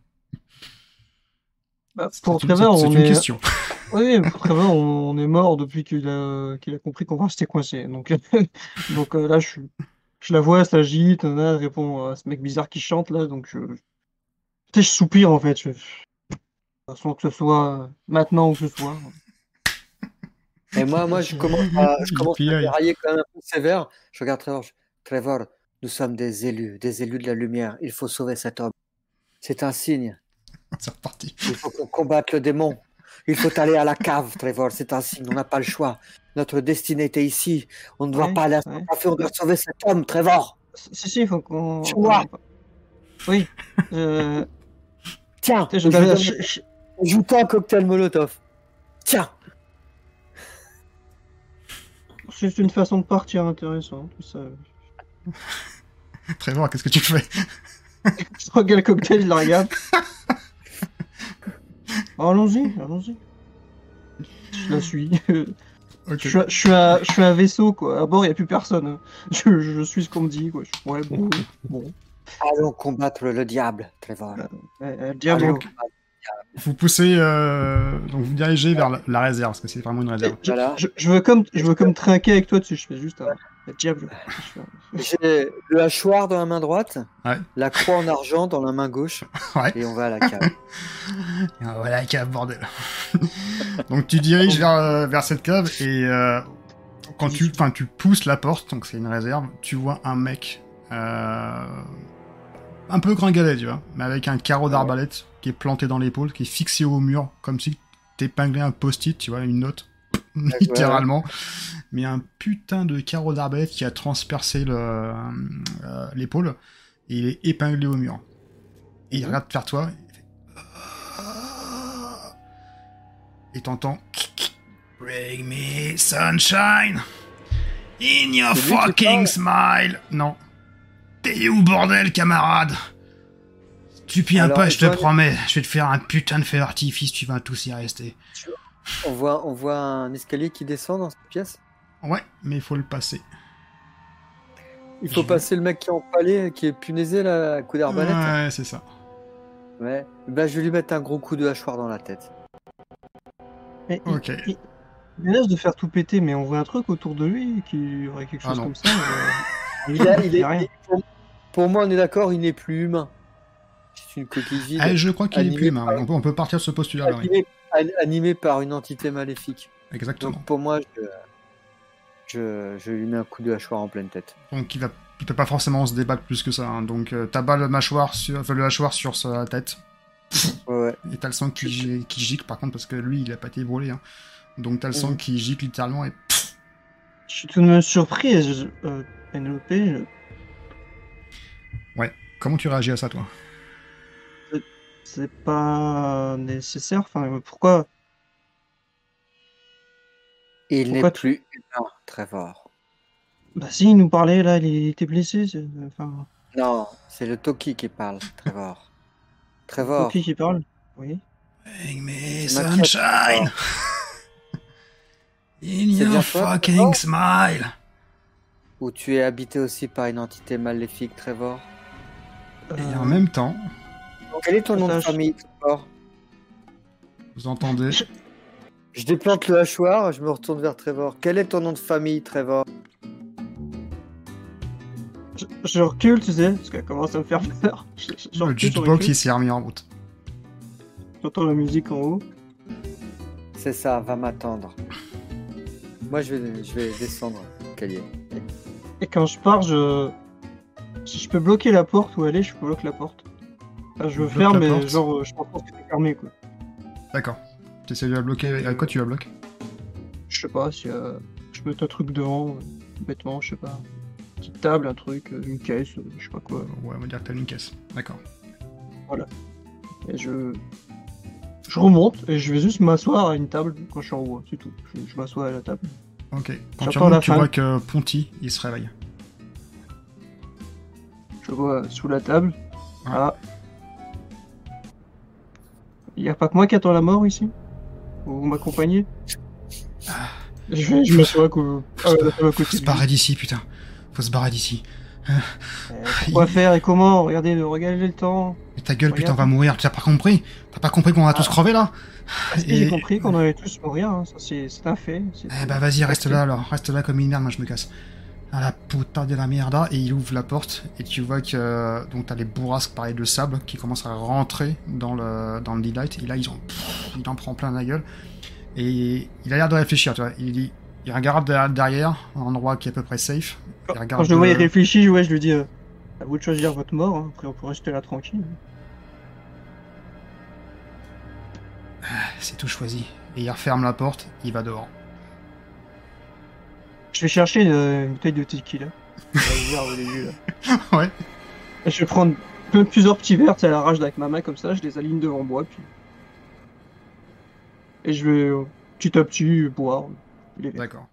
Bah, pour Trevor,
c'est
on
une
est.
question.
Oui, pour Trevor, on, est mort depuis qu'il a, qu'il a compris qu'on restait coincé. Donc, donc euh, là, je, suis- je la vois, elle s'agite, elle répond à ce mec bizarre qui chante là. Donc, je, tu je soupire en fait. Je, de toute façon, que ce soit maintenant ou que ce soit.
Et moi, moi, je commence à, je commence à dérailler quand même un peu sévère. Je regarde Trevor. je- Trevor, nous sommes des élus, des élus de la lumière. Il faut sauver cet homme. C'est un signe.
C'est reparti.
Il faut qu'on combatte le démon. Il faut aller à la cave, Trevor. C'est un signe. On n'a pas le choix. Notre destinée était ici. On ne doit
Ouais,
pas aller à
ouais.
On doit sauver cet homme, Trevor.
Si, si, il faut qu'on.
Tu vois.
Oui. Euh,
Tiens, je
je-
vais
je-
un cocktail Molotov. Tiens.
c'est une façon de partir intéressante. Tout ça.
Trevor, qu'est-ce que tu fais?
Je regarde le cocktail, je la regarde. allons-y, allons-y. Je la suis.
Ok.
Je, suis- je suis un, je suis un vaisseau, quoi. À bord, il n'y a plus personne. Je, je suis ce qu'on me dit, quoi. Je- ouais, bon. bon.
Allons combattre le diable, Trevor.
Euh, euh, diable.
Allons.
Donc, Vous poussez, euh, donc vous dirigez vers la, la réserve, parce que c'est vraiment une réserve.
Je,
Voilà.
je- je veux comme, je veux comme trinquer avec toi dessus. Je fais juste un, un diable.
J'ai le hachoir dans la main droite,
Ouais.
la croix en argent dans la main gauche,
Ouais.
et on va à la cave.
Ah, Voilà, cave, bordel. donc tu diriges vers, euh, vers cette cave et euh, quand tu, enfin, tu pousses la porte, donc c'est une réserve, tu vois un mec euh, un peu gringalet, tu vois, mais avec un carreau d'arbalète qui est planté dans l'épaule, qui est fixé au mur, comme si t'épinglais un post-it, tu vois, une note, littéralement. Mais un putain de carreau d'arbalète qui a transpercé euh, l'épaule et il est épinglé au mur. Et il regarde vers toi. Ah Et t'entends. Bring me sunshine in your fucking smile. Non. T'es où bordel, camarade? Tu piens
Alors,
pas, je te promets. Je vais te faire un putain de feu d'artifice, tu vas tous y rester.
On voit, on voit un escalier qui descend dans cette pièce?
Ouais, mais il faut le passer.
Il faut
Je-
passer le mec qui est empalé, qui est punaisé là, à coup d'arbalète.
Ouais, c'est ça.
Ouais. Bah, je vais lui mettre un gros coup de hachoir dans la tête.
Ok.
il, il laisse de faire tout péter, mais on voit un truc autour de lui qui aurait quelque
Ah
chose comme ça. euh,
Il, a- il est,
rien.
il- pour, pour moi, on est d'accord, il n'est plus humain. C'est une coquille vide.
Ah, je crois qu'il est
Animé
plus humain.
par-
On peut, on peut partir de ce postulat-là, oui.
animé, an- animé par une entité maléfique.
Exactement.
Donc pour moi, je, je, je lui mets un coup de hachoir en pleine tête.
Donc il va, il peut pas forcément se débattre plus que ça. hein. Donc euh, t'as bas le mâchoire sur, enfin, le hachoir sur sa tête.
Ouais.
Et t'as le sang qui, qui gicle par contre parce que lui il a pas été brûlé. Hein. Donc t'as le sang
Mhm.
qui gicle littéralement et
Je suis tout de même surpris, je- euh, Penelope. je-
comment tu réagis à ça toi?
C'est pas nécessaire. Enfin, pourquoi?
Il n'est
tu-
plus humain, Trevor.
Bah si, il nous parlait là, il était blessé. Enfin,
Non, c'est le Toki qui parle, Trevor. Trevor,
qui qui parle Oui.
Bring me sunshine In your fucking smile
où tu es habité aussi par une entité maléfique, Trevor.
Et
Euh,
en même temps,
Quel est ton nom de famille, Trevor
vous entendez
Je déplante le hachoir, je me retourne vers Trevor. Quel est ton nom de famille, Trevor
je, je recule, tu sais, parce qu'elle commence à me faire peur. Je, je- je
le
recule,
jukebox
recule.
il s'est remis en route.
J'entends la musique en haut.
C'est ça, va m'attendre. Moi, je vais, je vais descendre l'escalier.
Et quand je pars, je. Si je peux bloquer la porte où elle est, je bloque la porte. Enfin, je ferme,
la
mais
porte.
genre, euh, je pense que c'est fermé, quoi.
D'accord. Tu essaies de la bloquer. Avec quoi tu la bloques
Je sais pas si euh, je peux mettre un truc devant, euh, bêtement, je sais pas. Une petite table, un truc, euh, une caisse, je sais pas quoi.
Ouais, on va dire que t'as une caisse. D'accord.
Et je. Je remonte et je vais juste m'asseoir à une table quand je suis en haut, c'est tout. Je, je m'assois à la table.
Ok. Quand tu remontes, tu
fin.
vois que Ponty, il se réveille.
Je vois sous la table.
Ouais.
Ah. Il y a pas que moi qui attends la mort ici? Vous m'accompagnez? Je, je m'assois qu'au- à, à côté
Faut se
lui.
barrer d'ici, putain. Faut se barrer d'ici.
Euh, Quoi faire et comment Regardez, regardez le temps.
Mais ta gueule, putain, on va mourir. Tu as pas compris T'as pas compris qu'on va tous
Ah.
crever là Et-
j'ai compris qu'on allait tous mourir hein, Ça, c'est un fait.
Eh bah vas-y, reste là alors. Reste là comme une merde, moi je me casse. Ah la putain de la merde. Et il ouvre la porte et tu vois que donc t'as les bourrasques pareil de sable qui commencent à rentrer dans le dans le delight et là ils ont pff, il en prend plein la gueule et il a l'air de réfléchir tu vois. Il dit il regarde derrière- derrière un endroit qui est à peu près safe.
Quand,
Il
quand
regarde
je le vois, il réfléchit, ouais, je lui dis euh, à vous de choisir votre mort. hein. Après, on peut rester là tranquille.
c'est tout choisi. Et il referme la porte, il va dehors.
Je vais chercher une bouteille de tequila. Au début, là.
Ouais.
Et je vais prendre plusieurs petits verres à la rage avec ma main comme ça, je les aligne devant moi, puis. Et je vais euh, petit à petit boire.
D'accord.